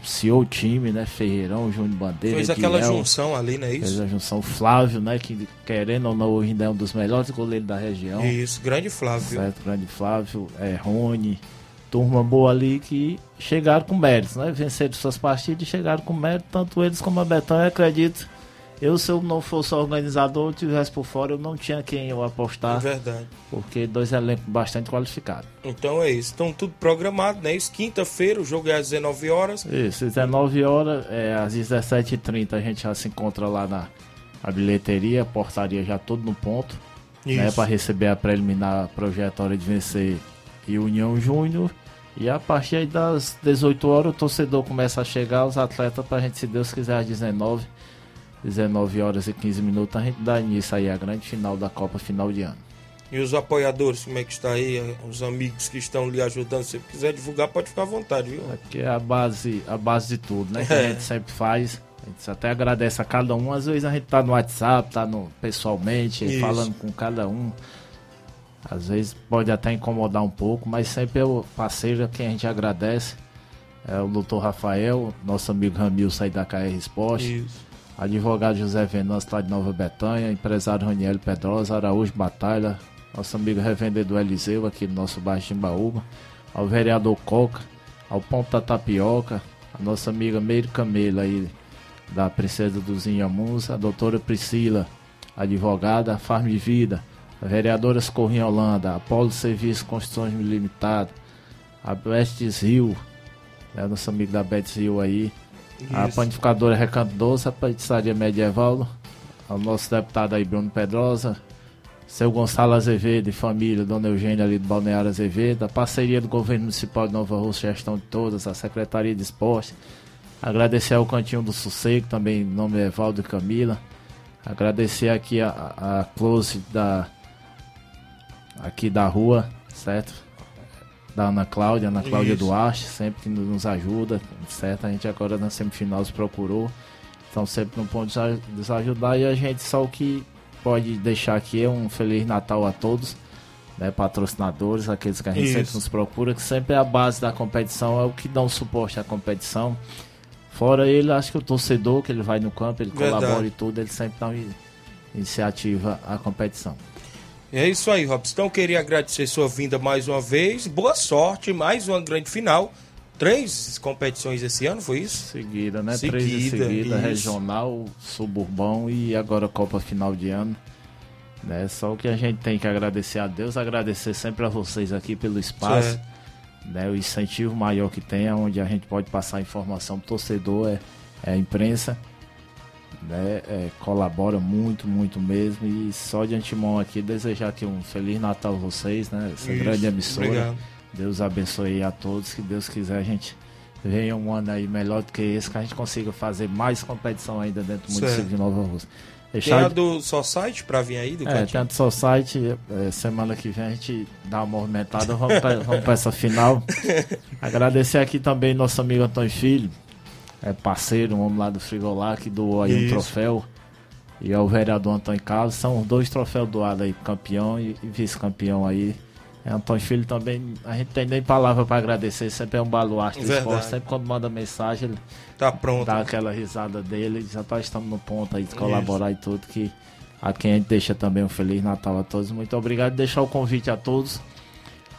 CEO time, né? Ferreirão, Júnior Bandeira. Fez aquela junção ali, não é isso? Fez a junção Flávio, né? Que querendo ou não, hoje ainda é um dos melhores goleiros da região. Isso, grande Flávio. Certo, grande Flávio, é, Rony, turma boa ali que chegaram com méritos, né? Venceram suas partidas e chegaram com mérito, tanto eles como a Betânia, acredito. Eu, se eu não fosse organizador, tivesse por fora, eu não tinha quem eu apostar. É verdade. Porque dois elencos bastante qualificados. Então é isso. Estão tudo programado, né? Isso, quinta-feira, o jogo é às 19 horas. Isso, 19 horas, é, às 17h30 a gente já se encontra lá na a bilheteria, a portaria já tudo no ponto. Né, para receber a preliminar projetória de vencer e União Júnior. E a partir das 18 horas o torcedor começa a chegar, os atletas, para a gente, se Deus quiser, às 19 19 horas e 15 minutos, a gente dá início aí a grande final da Copa final de ano. E os apoiadores, como é que está aí? Os amigos que estão lhe ajudando, se quiser divulgar, pode ficar à vontade, viu? Aqui é a base, a base de tudo, né? Que a É. gente sempre faz. A gente até agradece a cada um. Às vezes a gente tá no WhatsApp, tá no, pessoalmente, Isso. falando com cada um. Às vezes pode até incomodar um pouco, mas sempre é o parceiro a quem a gente agradece. É o doutor Rafael, nosso amigo Ramilson aí da KR Esporte. Isso. Advogado José Venâncio lá de Nova Betânia, empresário Raniel Pedrosa, Araújo Batalha, nosso amigo revendedor Eliseu aqui no nosso bairro Timbaúba, ao vereador Coca, ao Ponto da Tapioca, a nossa amiga Meire Camelo aí da Princesa dos Inhamuns, a doutora Priscila, advogada, Farm Vida, a vereadora Socorrinha Holanda, a Polo Serviço Construções Limitado, a Bestes Rio, né, nosso amigo da Betis Rio aí, a panificadora Recanto Doce, a pizzaria medieval, ao nosso deputado aí Bruno Pedrosa, seu Gonçalo Azevedo e família, Dona Eugênia ali do Balneário Azevedo, a parceria do Governo Municipal de Nova Rússia, gestão de todas, a Secretaria de Esporte, agradecer ao Cantinho do Sossego, também em nome é Evaldo e Camila, agradecer aqui a, a a Close da aqui da rua, certo? Da Ana Cláudia, Ana Cláudia Isso. Duarte, sempre que nos ajuda, certo? A gente agora na semifinal se procurou, então sempre não pode nos nos ajudar e a gente só o que pode deixar aqui é um Feliz Natal a todos, né? Patrocinadores, aqueles que a gente Isso. sempre nos procura, que sempre é a base da competição, é o que dá um suporte à competição. Fora ele, acho que o torcedor, que ele vai no campo, ele Verdade. colabora e tudo, ele sempre dá uma iniciativa à competição. É isso aí, Robson. Então, queria agradecer sua vinda mais uma vez. Boa sorte, mais uma grande final. Três competições esse ano, foi isso? Seguida, né? Três de Seguida, seguida, isso. regional, suburbão e agora Copa final de ano. Né? Só o que a gente tem que agradecer a Deus, agradecer sempre a vocês aqui pelo espaço. Certo. Né? O incentivo maior que tem, é onde a gente pode passar informação pro torcedor, é, é a imprensa. Né? É, colabora muito, muito mesmo. E só de antemão aqui desejar aqui um Feliz Natal a vocês, né? Essa Isso, grande emissora. obrigado. Deus abençoe a todos. Que Deus quiser a gente venha um ano aí melhor do que esse, que a gente consiga fazer mais competição ainda dentro do Certo. município de Nova Rússia. Tem Deixar a de- do Society pra vir aí, do é, Cantinho? site, é, semana que vem a gente dá uma movimentada, vamos pra essa final. [LAUGHS] Agradecer aqui também nosso amigo Antônio Filho, é parceiro, um homem lá do Frigolá, que doou aí um Isso. troféu. E ao vereador Antônio Carlos, são os dois troféus doados aí, campeão e, e vice-campeão aí. É, Antônio Filho também, a gente tem nem palavra para agradecer, sempre é um baluarte do esporte, sempre quando manda mensagem ele Tá pronto. dá aquela risada dele, já tá estamos no ponto aí de colaborar e tudo, que a quem a gente deixa também um Feliz Natal a todos. Muito obrigado, deixar o convite a todos.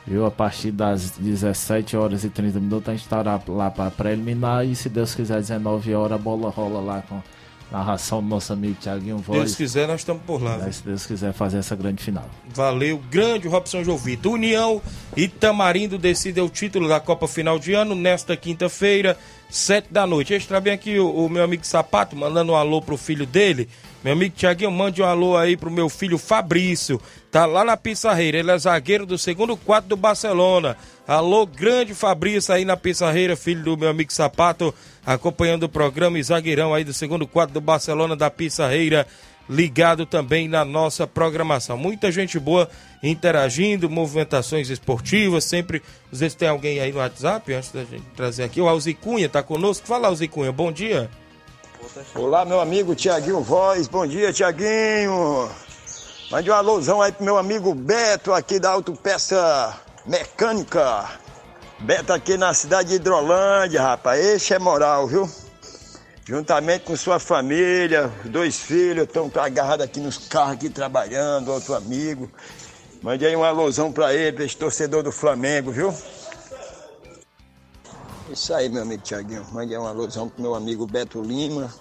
Viu? A partir das 17 horas e 30 minutos a gente estará lá para preliminar e se Deus quiser 19 horas a bola rola lá com narração do nosso amigo Thiaguinho Se Deus Voz. quiser, nós estamos por lá. né, Se Deus quiser fazer essa grande final. Valeu, grande Robson Jovito. União e Tamarindo decidem o título da Copa Final de Ano nesta quinta-feira, sete da noite. Extra bem aqui o, o meu amigo Sapato, mandando um alô pro filho dele. Meu amigo Tiaguinho, mande um alô aí pro meu filho Fabrício. Tá lá na Pissarreira. Ele é zagueiro do segundo quadro do Barcelona. Alô, grande Fabrício aí na Pissarreira, filho do meu amigo Sapato, acompanhando o programa e zagueirão aí do segundo quadro do Barcelona da Pissarreira ligado também na nossa programação. Muita gente boa interagindo, movimentações esportivas, sempre. Às vezes tem alguém aí no WhatsApp, antes da gente trazer aqui. O Alzi Cunha tá conosco. Fala, Alzi Cunha, bom dia. Olá, meu amigo Tiaguinho Voz. Bom dia, Tiaguinho. Mande um alôzão aí pro meu amigo Beto, aqui da Autopeça Mecânica. Beto aqui na cidade de Hidrolândia, rapaz. Esse é moral, viu? Juntamente com sua família, dois filhos, estão agarrados aqui nos carros aqui trabalhando, outro amigo. Mande aí um alusão pra ele, pra esse torcedor do Flamengo, viu? Isso aí, meu amigo Tiaguinho. Aí um alusão pro meu amigo Beto Lima,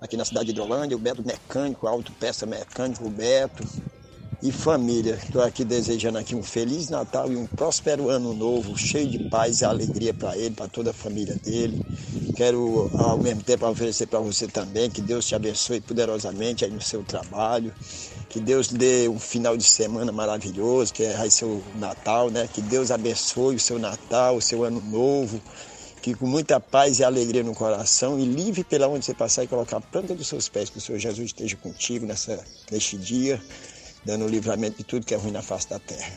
aqui na cidade de Hidrolândia, o Beto Mecânico, autopeça mecânico, o Beto e família. Estou aqui desejando aqui um feliz Natal e um próspero ano novo, cheio de paz e alegria para ele, para toda a família dele. Quero ao mesmo tempo oferecer para você também que Deus te abençoe poderosamente aí no seu trabalho. Que Deus dê um final de semana maravilhoso, que vai ser o Natal, né? Que Deus abençoe o seu Natal, o seu ano novo que com muita paz e alegria no coração e livre pela onde você passar e colocar a planta dos seus pés, que o Senhor Jesus esteja contigo nessa, neste dia, dando livramento de tudo que é ruim na face da terra.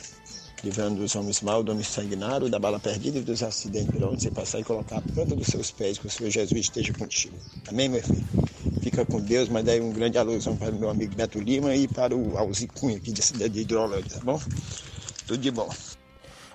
Livrando dos homens maus, do homem sanguinário, da bala perdida e dos acidentes pela onde você passar e colocar a planta dos seus pés, que o Senhor Jesus esteja contigo. Amém, meu filho? Fica com Deus, mas daí um grande alusão para o meu amigo Beto Lima e para o Alzi Cunha, aqui cidade de Hidrolândia, tá bom? Tudo de bom.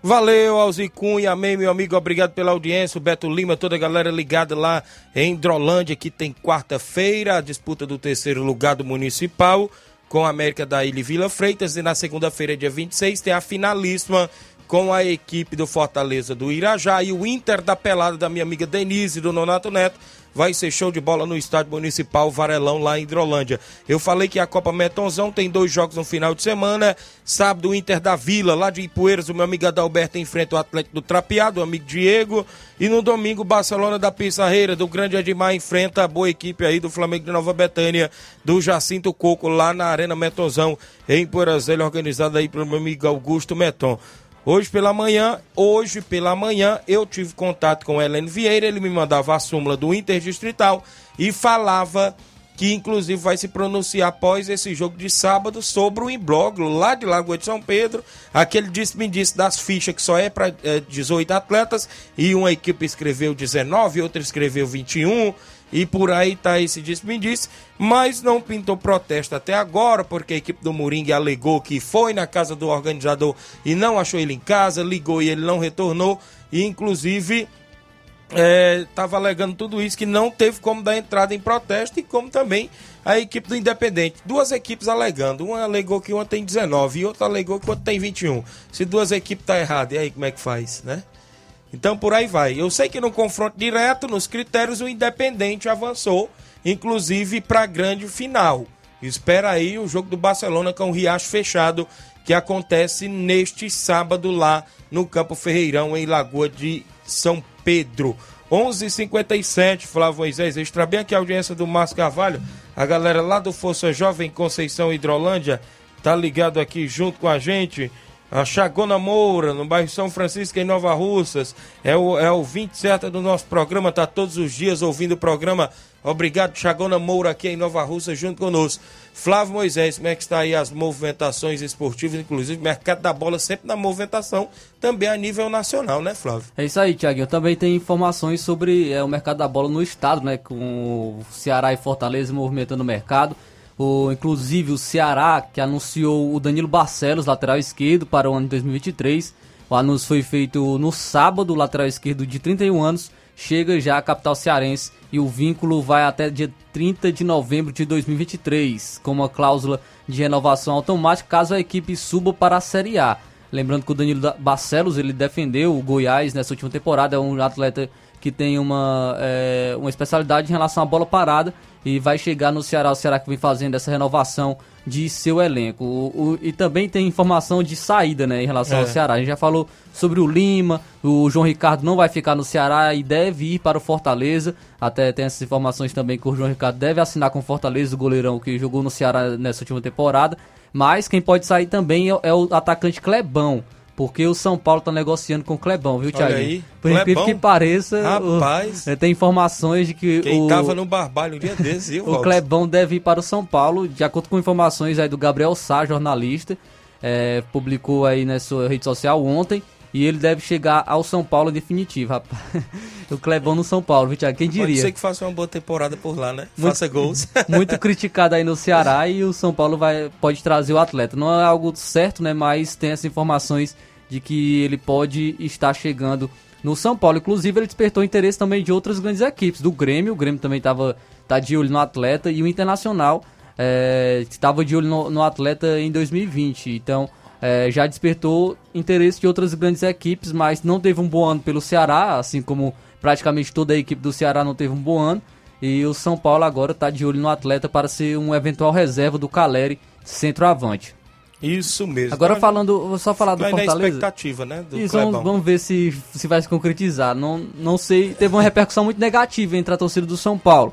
Valeu, Alzi Cunha, amém, meu amigo, obrigado pela audiência, o Beto Lima, toda a galera ligada lá em Hidrolândia, que tem quarta-feira, a disputa do terceiro lugar do Municipal, com a América da Ilha e Vila Freitas, e na segunda-feira, dia 26, tem a finalíssima com a equipe do Fortaleza do Irajá e o Inter da Pelada da minha amiga Denise, do Nonato Neto, vai ser show de bola no estádio municipal Varelão, lá em Hidrolândia. Eu falei que a Copa Metonzão tem dois jogos no final de semana. Sábado, o Inter da Vila, lá de Ipueiras, o meu amigo Adalberto enfrenta o Atlético do Trapeado, o amigo Diego. E no domingo, Barcelona da Pissarreira, do Grande Edmar, enfrenta a boa equipe aí do Flamengo de Nova Betânia, do Jacinto Coco, lá na Arena Metonzão, em Poeiras organizada aí pelo meu amigo Augusto Meton. Hoje pela manhã, hoje pela manhã, eu tive contato com o Helene Vieira, ele me mandava a súmula do Interdistrital e falava que inclusive vai se pronunciar após esse jogo de sábado sobre o imbróglio lá de Lagoa de São Pedro, aquele disse-me-disse das fichas que só é para é, 18 atletas e uma equipe escreveu 19, outra escreveu 21 e por aí tá esse disse-me-disse, mas não pintou protesto até agora, porque a equipe do Moringue alegou que foi na casa do organizador e não achou ele em casa, ligou e ele não retornou, e inclusive estava é, alegando tudo isso, que não teve como dar entrada em protesto, e como também a equipe do Independente. Duas equipes alegando, uma alegou que uma tem 19 e outra alegou que outra tem 21. Se duas equipes tá errado, e aí como é que faz, né? Então por aí vai. Eu sei que no confronto direto, nos critérios, o Independente avançou, inclusive para a grande final. Espera aí o jogo do Barcelona com o Riacho fechado, que acontece neste sábado lá no Campo Ferreirão, em Lagoa de São Pedro. 11:57 h 57 Flávio Moisés, extra bem aqui a audiência do Márcio Carvalho, a galera lá do Força Jovem Conceição Hidrolândia, tá ligado aqui junto com a gente. A Chagona Moura, no bairro São Francisco, em Nova Russas. É o, é o 20 certo do nosso programa, tá todos os dias ouvindo o programa. Obrigado, Chagona Moura, aqui em Nova Russa, junto conosco. Flávio Moisés, como é que está aí as movimentações esportivas, inclusive mercado da bola sempre na movimentação, também a nível nacional, né, Flávio? É isso aí, Tiaguinho. Também tem informações sobre é, o mercado da bola no estado, né, com o Ceará e Fortaleza movimentando o mercado. O, inclusive o Ceará, que anunciou o Danilo Barcelos, lateral esquerdo, para o ano de 2023. O anúncio foi feito no sábado, lateral esquerdo de 31 anos chega já à capital cearense e o vínculo vai até dia 30 de novembro de 2023, com uma cláusula de renovação automática caso a equipe suba para a Série A. Lembrando que o Danilo Barcelos ele defendeu o Goiás nessa última temporada, é um atleta que tem uma, é, uma especialidade em relação à bola parada e vai chegar no Ceará, o Ceará que vem fazendo essa renovação de seu elenco. O, o, e também tem informação de saída, né, em relação é. ao Ceará. A gente já falou sobre o Lima, o João Ricardo não vai ficar no Ceará e deve ir para o Fortaleza. Até tem essas informações também que o João Ricardo deve assinar com o Fortaleza, o goleirão que jogou no Ceará nessa última temporada. Mas quem pode sair também é, é o atacante Clebão. Porque o São Paulo tá negociando com o Clebão, viu, Thiago? aí, Por incrível que pareça, Rapaz, o, tem informações de que quem o, tava no barbalho um dia desses, viu, [LAUGHS] o Clebão deve ir para o São Paulo, de acordo com informações aí do Gabriel Sá, jornalista, é, publicou aí na sua rede social ontem, e ele deve chegar ao São Paulo definitivo, rapaz. [LAUGHS] o Clebão no São Paulo, viu, Thiago? Quem diria? Pode ser que faça uma boa temporada por lá, né? Muito, Faça gols. [LAUGHS] muito criticado aí no Ceará e o São Paulo vai, pode trazer o atleta. Não é algo certo, né? Mas tem essas informações de que ele pode estar chegando no São Paulo. Inclusive, ele despertou interesse também de outras grandes equipes, do Grêmio, o Grêmio também estava tá de olho no atleta, e o Internacional estava de olho no, no, atleta em 2020. Então, é, já despertou interesse de outras grandes equipes, mas não teve um bom ano pelo Ceará, assim como praticamente toda a equipe do Ceará não teve um bom ano. E o São Paulo agora está de olho no atleta para ser um eventual reserva do Caleri, centroavante. Isso mesmo. Agora falando, vou só falar do Fortaleza. Na expectativa, né? Do Isso, vamos, vamos, ver se, se vai se concretizar. Não, não sei, teve uma repercussão muito negativa entre a torcida do São Paulo.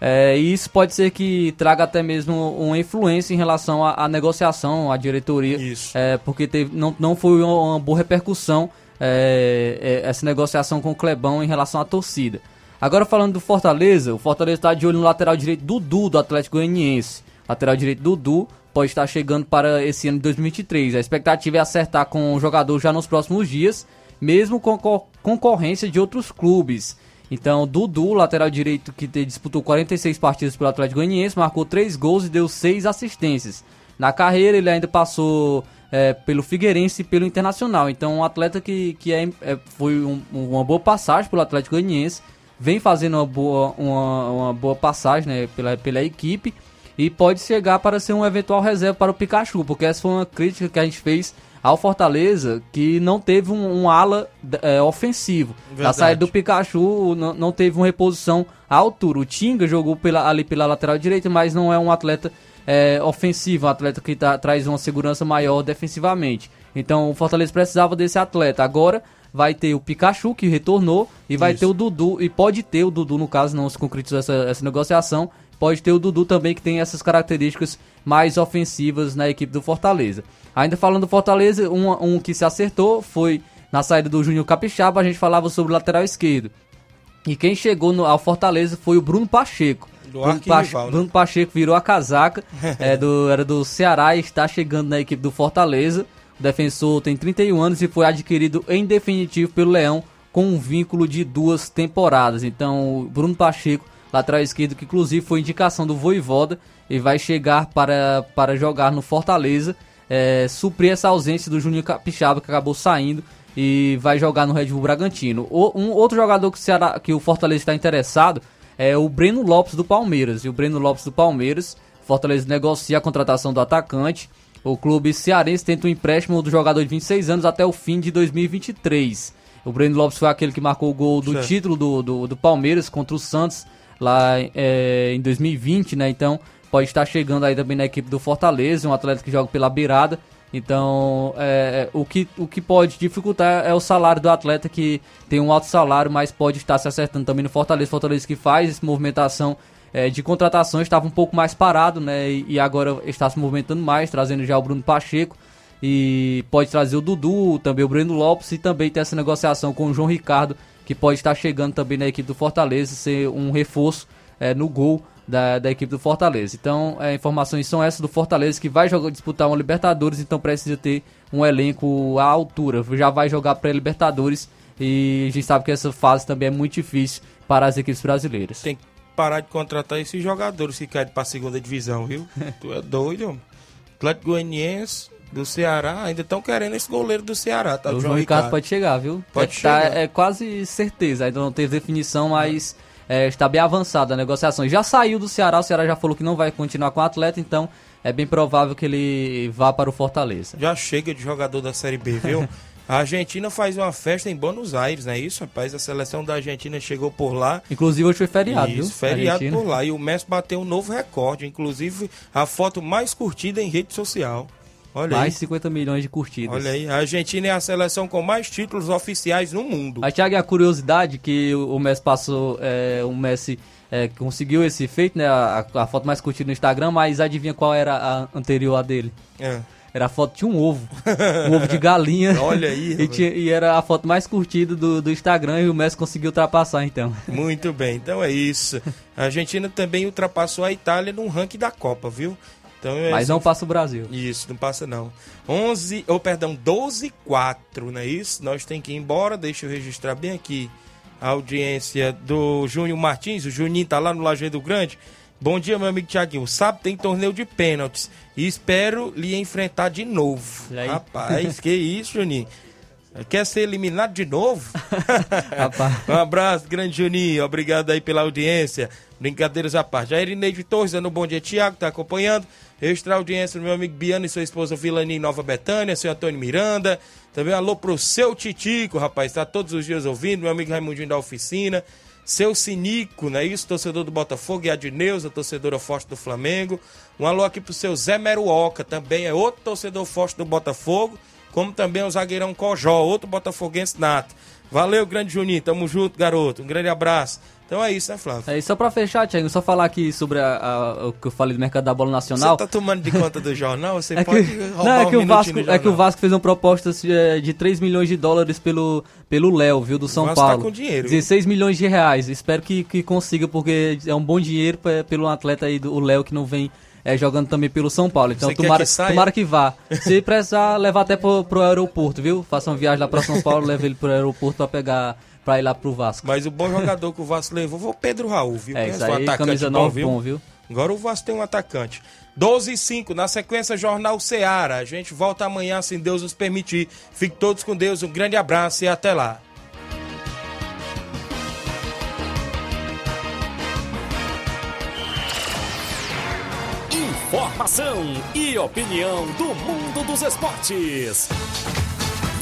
É, e isso pode ser que traga até mesmo uma influência em relação à, à negociação, à diretoria. Isso. É, porque teve, não, não foi uma, boa repercussão é, é, essa negociação com o Clebão em relação à torcida. Agora falando do Fortaleza, o Fortaleza está de olho no lateral direito Dudu do Atlético Goianiense. Lateral direito Dudu pode estar chegando para esse ano de 2023. A expectativa é acertar com o jogador já nos próximos dias, mesmo com concorrência de outros clubes. Então, Dudu, lateral direito que disputou 46 partidas pelo Atlético Goianiense, marcou 3 gols e deu 6 assistências. Na carreira, ele ainda passou é, pelo Figueirense e pelo Internacional. Então, um atleta que, que é, é foi um, uma boa passagem pelo Atlético Goianiense, vem fazendo uma boa, uma, uma boa passagem né, pela, pela equipe e pode chegar para ser um eventual reserva para o Pikachu, porque essa foi uma crítica que a gente fez ao Fortaleza, que não teve um, um ala é, ofensivo. Verdade. A saída do Pikachu não, não teve uma reposição à altura. O Tinga jogou pela, ali pela lateral direita, mas não é um atleta é, ofensivo, um atleta que tá, traz uma segurança maior defensivamente. Então o Fortaleza precisava desse atleta. Agora vai ter o Pikachu que retornou e vai Isso. ter o Dudu, e pode ter o Dudu, no caso, não se concretizou essa, essa negociação, pode ter o Dudu também que tem essas características mais ofensivas na equipe do Fortaleza. Ainda falando do Fortaleza, um, um que se acertou foi na saída do Júnior Capixaba, a gente falava sobre o lateral esquerdo. E quem chegou no, ao Fortaleza foi o Bruno Pacheco. Do Bruno, Pache, né? Bruno Pacheco virou a casaca, [LAUGHS] é, do, era do Ceará e está chegando na equipe do Fortaleza. O defensor tem 31 anos e foi adquirido em definitivo pelo Leão com um vínculo de duas temporadas. Então, Bruno Pacheco, lateral esquerdo, que inclusive foi indicação do Voivoda e vai chegar para, para jogar no Fortaleza é, suprir essa ausência do Juninho Capixaba, que acabou saindo e vai jogar no Red Bull Bragantino. O, um outro jogador que o, Ceará, que o Fortaleza está interessado é o Breno Lopes do Palmeiras. E o Breno Lopes do Palmeiras, Fortaleza negocia a contratação do atacante. O clube cearense tenta um empréstimo do jogador de 26 anos até o fim de 2023. O Breno Lopes foi aquele que marcou o gol do certo. título do, do, do, Palmeiras contra o Santos lá é, em 2020, né? Então pode estar chegando aí também na equipe do Fortaleza, um atleta que joga pela beirada. Então, é, é, o, que, o que pode dificultar é o salário do atleta, que tem um alto salário, mas pode estar se acertando também no Fortaleza. Fortaleza que faz essa movimentação é, de contratação estava um pouco mais parado, né? E, e, agora está se movimentando mais, trazendo já o Bruno Pacheco. E pode trazer o Dudu, também o Breno Lopes e também tem essa negociação com o João Ricardo, que pode estar chegando também na equipe do Fortaleza, ser um reforço é, no gol da, da equipe do Fortaleza. Então, é, informações são essas do Fortaleza que vai jogar, disputar uma Libertadores, então precisa ter um elenco à altura. Já vai jogar pré-Libertadores e a gente sabe que essa fase também é muito difícil para as equipes brasileiras. Tem que parar de contratar esses jogadores que querem para a segunda divisão, viu? [LAUGHS] tu é doido, homem. Atlético Goianiense, do Ceará, ainda estão querendo esse goleiro do Ceará, tá? O João Ricardo, Ricardo pode chegar, viu? Pode é, chegar. Tá, é quase certeza, ainda não teve definição, mas é, está bem avançada a negociação. Já saiu do Ceará, o Ceará já falou que não vai continuar com o atleta, então é bem provável que ele vá para o Fortaleza. Já chega de jogador da Série B, viu? [LAUGHS] A Argentina faz uma festa em Buenos Aires, não é isso, rapaz? A seleção da Argentina chegou por lá. Inclusive hoje foi feriado, isso, viu? feriado por lá. E o Messi bateu um novo recorde, inclusive a foto mais curtida em rede social. Olha mais aí. 50 milhões de curtidas. Olha aí, a Argentina é a seleção com mais títulos oficiais no mundo. A Thiago, a curiosidade que o Messi passou, é, o Messi é, conseguiu esse feito, né? A, a, foto mais curtida no Instagram, mas adivinha qual era a anterior a dele? É. Era a foto de um ovo. Um ovo de galinha. [LAUGHS] Olha aí. e, tinha, e, era a foto mais curtida do, do Instagram e o Messi conseguiu ultrapassar, então. [LAUGHS] Muito bem, então é isso. A Argentina também ultrapassou a Itália no ranking da Copa, viu? Então, é Mas assim, não passa o Brasil. Isso, não passa não. 11, ou oh, perdão, 12 4, não é isso? Nós tem que ir embora, deixa eu registrar bem aqui a audiência do Júnior Martins, o Juninho tá lá no Lajeado Grande. Bom dia, meu amigo Tiaguinho. Sábado tem torneio de pênaltis e espero lhe enfrentar de novo. Rapaz, que isso, Juninho. Quer ser eliminado de novo? [LAUGHS] um abraço, grande Juninho. Obrigado aí pela audiência. Brincadeiras à parte. A Irineide Torres, dando um bom dia, Tiago, tá acompanhando. Extra audiência do meu amigo Biano e sua esposa Vilani em Nova Betânia, seu Antônio Miranda. Também alô pro seu Titico, rapaz, tá todos os dias ouvindo. Meu amigo Raimundinho da oficina. Seu Sinico, não é isso? Torcedor do Botafogo e a Dineuza, torcedora forte do Flamengo. Um alô aqui pro seu Zé Meruoca, também é outro torcedor forte do Botafogo. Como também o zagueirão Cojó, outro botafoguense nato. Valeu, grande Juninho, tamo junto, garoto. Um grande abraço. Então é isso, né, Flávio? É, só pra fechar, Thiago, só falar aqui sobre a, a, o que eu falei do mercado da bola nacional. Você tá tomando de conta do jornal? Você [LAUGHS] é pode que, roubar não, é um que o Vasco, É que o Vasco fez uma proposta de, de 3 milhões de dólares pelo pelo Léo, viu, do São Vasco tá Paulo. com dinheiro, viu? 16 milhões de reais. Espero que, que consiga, porque é um bom dinheiro pra, pelo atleta aí, do o Léo, que não vem é, jogando também pelo São Paulo. Então Você tomara que tomara que vá. [LAUGHS] Se precisar, levar até pro, pro aeroporto, viu? Faça uma viagem lá pra São Paulo, leve ele pro aeroporto pra pegar, pra ir lá pro Vasco. Mas o bom jogador que o Vasco levou foi o Pedro Raul, viu? É, Pensa, isso um aí, atacante camisa bom, 9 bom, viu? Agora o Vasco tem um atacante. 12 e 5, na sequência, Jornal Seara. A gente volta amanhã, se Deus nos permitir. Fiquem todos com Deus, um grande abraço e até lá. Informação e opinião do mundo dos esportes.